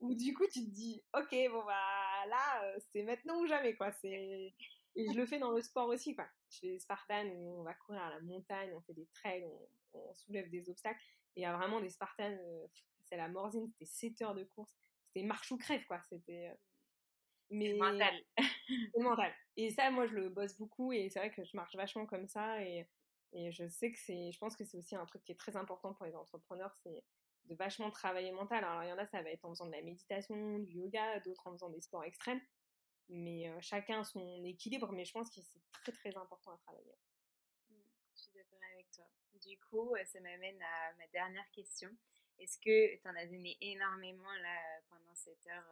où du coup tu te dis ok bon bah là euh, c'est maintenant ou jamais quoi. C'est et je le fais dans le sport aussi quoi. Je fais des Spartans où on va courir à la montagne, on fait des trails, on, on soulève des obstacles. Et il y a vraiment des Spartans, euh, c'est la morzine, c'était 7 heures de course, c'était marche ou crève quoi. C'était mais mental. <laughs> c'est mental. Et ça, moi, je le bosse beaucoup et c'est vrai que je marche vachement comme ça et, et je sais que c'est, je pense que c'est aussi un truc qui est très important pour les entrepreneurs, c'est de vachement travailler mental. Alors, il y en a, ça va être en faisant de la méditation, du yoga, d'autres en faisant des sports extrêmes. Mais euh, chacun son équilibre, mais je pense que c'est très très important à travailler. Mmh, je suis d'accord avec toi. Du coup, euh, ça m'amène à ma dernière question. Est-ce que tu en as donné énormément là pendant cette heure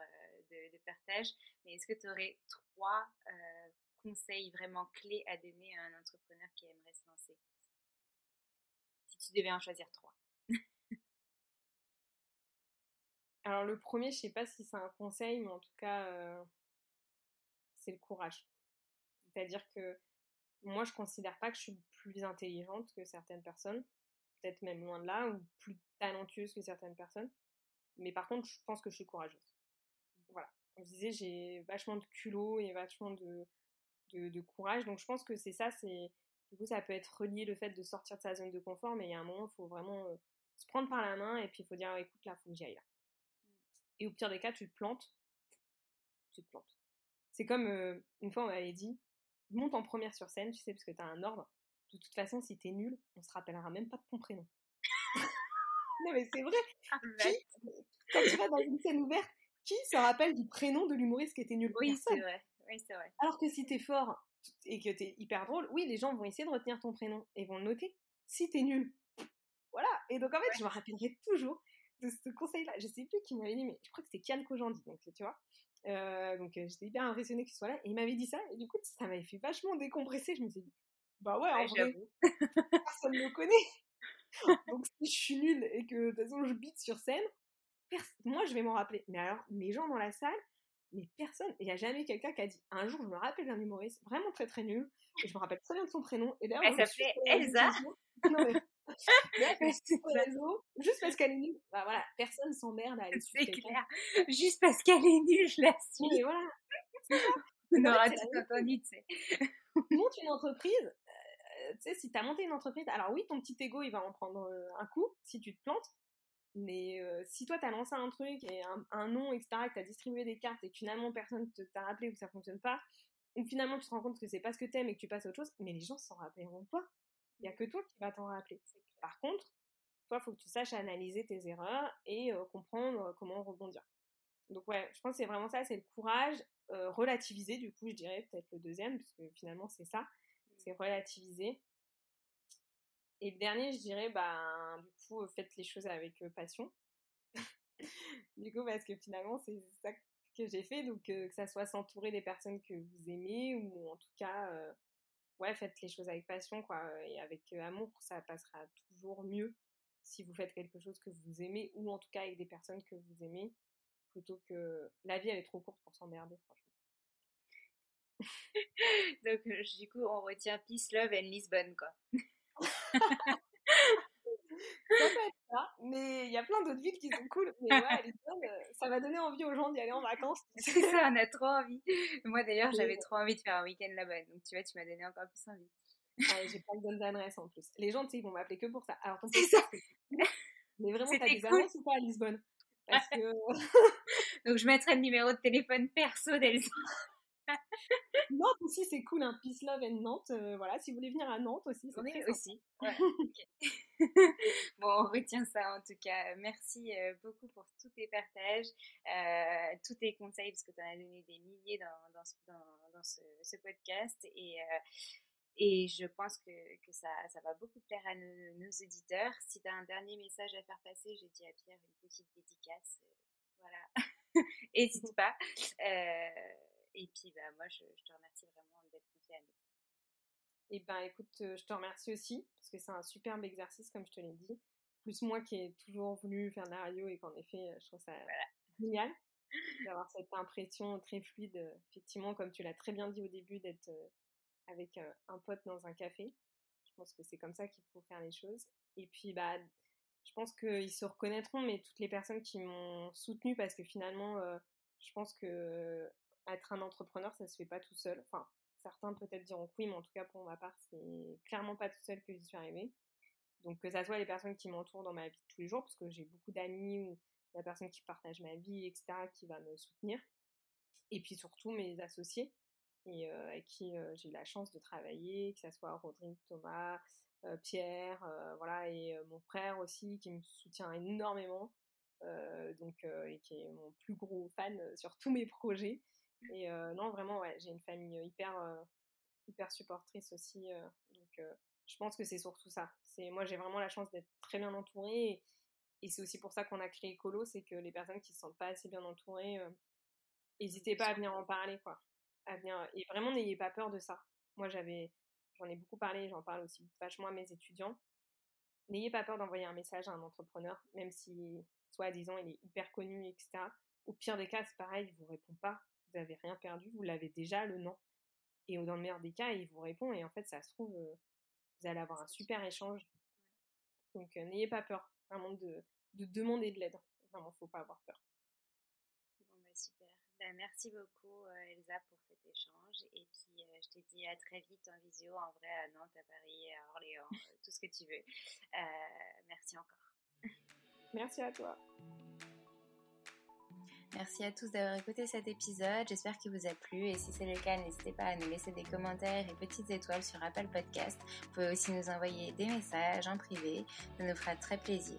de, de partage, mais est-ce que tu aurais trois euh, conseils vraiment clés à donner à un entrepreneur qui aimerait se lancer? Si tu devais en choisir trois. <laughs> Alors le premier, je sais pas si c'est un conseil, mais en tout cas, euh, c'est le courage. C'est-à-dire que moi, je considère pas que je suis plus intelligente que certaines personnes, peut-être même loin de là, ou plus talentueuse que certaines personnes. Mais par contre, je pense que je suis courageuse. Voilà. Comme je disais, j'ai vachement de culot et vachement de, de, courage. Donc je pense que c'est ça, c'est du coup ça peut être relié le fait de sortir de sa zone de confort, mais il y a un moment, il faut vraiment euh, se prendre par la main et puis il faut dire écoute là, faut que j'y aille là. Et au pire des cas, tu te plantes, tu te plantes. C'est comme euh, une fois on m'avait dit monte en première sur scène, tu sais, parce que tu as un ordre. De toute façon, si t'es nul, on se rappellera même pas de ton prénom. <laughs> non mais c'est vrai. Ah, quand tu vas dans une scène ouverte, qui se rappelle du prénom de l'humoriste qui était nul? Oui, c'est vrai. Oui, c'est vrai. Alors que si t'es fort et que t'es hyper drôle, oui, les gens vont essayer de retenir ton prénom et vont le noter. Si t'es nul, voilà. Et donc en fait, je me rappellerai toujours de ce conseil-là. Je sais plus qui m'avait dit, mais je crois que c'était Kian Kojandi, donc tu vois. Euh, donc euh, j'étais hyper impressionnée qu'il soit là et il m'avait dit ça et du coup ça m'avait fait vachement décompresser. Je me suis dit, bah ouais, en vrai, <laughs> personne ne me connaît. <laughs> donc si je suis nulle et que de toute façon je bite sur scène, moi, je vais m'en rappeler. Mais alors, les gens dans la salle, mais personne, il n'y a jamais quelqu'un qui a dit un jour, je me rappelle d'un humoriste vraiment très très nul, et je me rappelle très bien de son prénom. Et Elle s'appelait Elsa. <laughs> Non, mais... juste parce qu'elle est nulle. Bah voilà, personne s'emmerde à aller C'est clair. Juste parce qu'elle est nulle, je la suis. Mais voilà. On aura tout entendu, tu sais. Monte une entreprise, tu sais, si tu as monté une entreprise, alors oui, ton petit ego, il va en prendre euh, un coup si tu te plantes, mais euh, si toi, tu as lancé un truc et un, nom, etc., que tu as distribué des cartes et que finalement personne t'a rappelé ou que ça fonctionne pas, ou finalement tu te rends compte que c'est pas ce que t'aimes et que tu passes à autre chose, mais les gens s'en rappelleront pas. Il y a que toi qui vas t'en rappeler. Par contre, toi, il faut que tu saches analyser tes erreurs et euh, comprendre euh, comment rebondir. Donc ouais, je pense que c'est vraiment ça, c'est le courage, relativiser du coup, je dirais peut-être le deuxième, parce que finalement c'est ça, c'est relativiser et le dernier, je dirais, bah, du coup, faites les choses avec passion. <laughs> du coup, parce que finalement, c'est ça que j'ai fait. Donc, que ça soit s'entourer des personnes que vous aimez ou en tout cas, ouais, faites les choses avec passion, quoi. Et avec amour, ça passera toujours mieux si vous faites quelque chose que vous aimez ou en tout cas avec des personnes que vous aimez plutôt que la vie, elle est trop courte pour s'emmerder, franchement. <laughs> Donc, du coup, on retient Peace, Love and Lisbonne, quoi ça peut être ça, mais il y a plein d'autres villes qui sont cool. Mais ouais, <laughs> euh, ça va donner envie aux gens d'y aller en vacances. <laughs> C'est ça, on a trop envie. Moi d'ailleurs, j'avais trop envie de faire un week-end là-bas. Donc tu vois, tu m'as donné encore plus envie. Ah, j'ai pas de bonnes adresses en plus. Les gens, tu sais, ils vont m'appeler que pour ça. Alors, c'est ça. Mais vraiment, t'as des adresses ou pas à Lisbonne Parce que... Donc je mettrai le numéro de téléphone perso d'Elsa. Nantes aussi, c'est cool, un hein. Peace Love and Nantes. Euh, voilà, si vous voulez venir à Nantes aussi, c'est aussi. <laughs> <laughs> bon, on retient ça en tout cas. Merci euh, beaucoup pour tous tes partages, euh, tous tes conseils, parce que tu en as donné des milliers dans, dans, ce, dans, ce, podcast. Et, et je pense que, que ça, ça, va beaucoup plaire à nos, nos auditeurs. Si tu as un dernier message à faire passer, j'ai dit à Pierre une petite dédicace. voilà. <laughs> N'hésite pas. Et puis, bah, moi, je, te remercie vraiment d'être confiée à nous. Et ben, écoute, je te remercie aussi, parce que c'est un superbe exercice, comme je te l'ai dit. Plus moi qui ai toujours voulu faire de la radio et qu'en effet, je trouve ça génial. d'avoir cette impression très fluide, effectivement, comme tu l'as très bien dit au début, d'être avec un pote dans un café. Je pense que c'est comme ça qu'il faut faire les choses. Et puis, bah, je pense qu'ils se reconnaîtront, mais toutes les personnes qui m'ont soutenu, parce que finalement, je pense que être un entrepreneur, ça se fait pas tout seul. Enfin, certains peut-être diront oui, mais en tout cas pour ma part, c'est clairement pas tout seul que j'y suis arrivée. Donc que ça soit les personnes qui m'entourent dans ma vie de tous les jours, parce que j'ai beaucoup d'amis ou la personne qui partage ma vie, etc., qui va me soutenir. Et puis surtout mes associés, et euh, avec qui euh, j'ai eu la chance de travailler, que ce soit Rodrigue, Thomas, euh, Pierre, voilà, et mon frère aussi, qui me soutient énormément. donc, et qui est mon plus gros fan sur tous mes projets. Et non, vraiment, ouais, j'ai une famille hyper, hyper supportrice aussi. donc, je pense que c'est surtout ça. C'est moi, j'ai vraiment la chance d'être très bien entourée. Et, c'est aussi pour ça qu'on a créé Colo, c'est que les personnes qui se sentent pas assez bien entourées, n'hésitez pas à venir en parler, quoi. À venir, et vraiment, n'ayez pas peur de ça. Moi, j'avais, j'en ai beaucoup parlé, j'en parle aussi vachement à mes étudiants. N'ayez pas peur d'envoyer un message à un entrepreneur, même si, soi-disant, il est hyper connu, etc. Au pire des cas, c'est pareil, il vous répond pas vous n'avez rien perdu, vous l'avez déjà, le non. Et dans le meilleur des cas, il vous répond et en fait, ça se trouve, euh, vous allez avoir un super échange. Donc, euh, n'ayez pas peur, vraiment, de, de demander de l'aide. Vraiment, faut pas avoir peur. Bon, bah, super. Bah, merci beaucoup, euh, Elsa, pour cet échange. Et puis, je te dis à très vite en visio, en vrai, à Nantes, à Paris, à Orléans, tout ce que tu veux. merci encore. Merci à toi. Merci à tous d'avoir écouté cet épisode. J'espère qu'il vous a plu et si c'est le cas, n'hésitez pas à nous laisser des commentaires et petites étoiles sur Apple Podcast. Vous pouvez aussi nous envoyer des messages en privé. Ça nous fera très plaisir.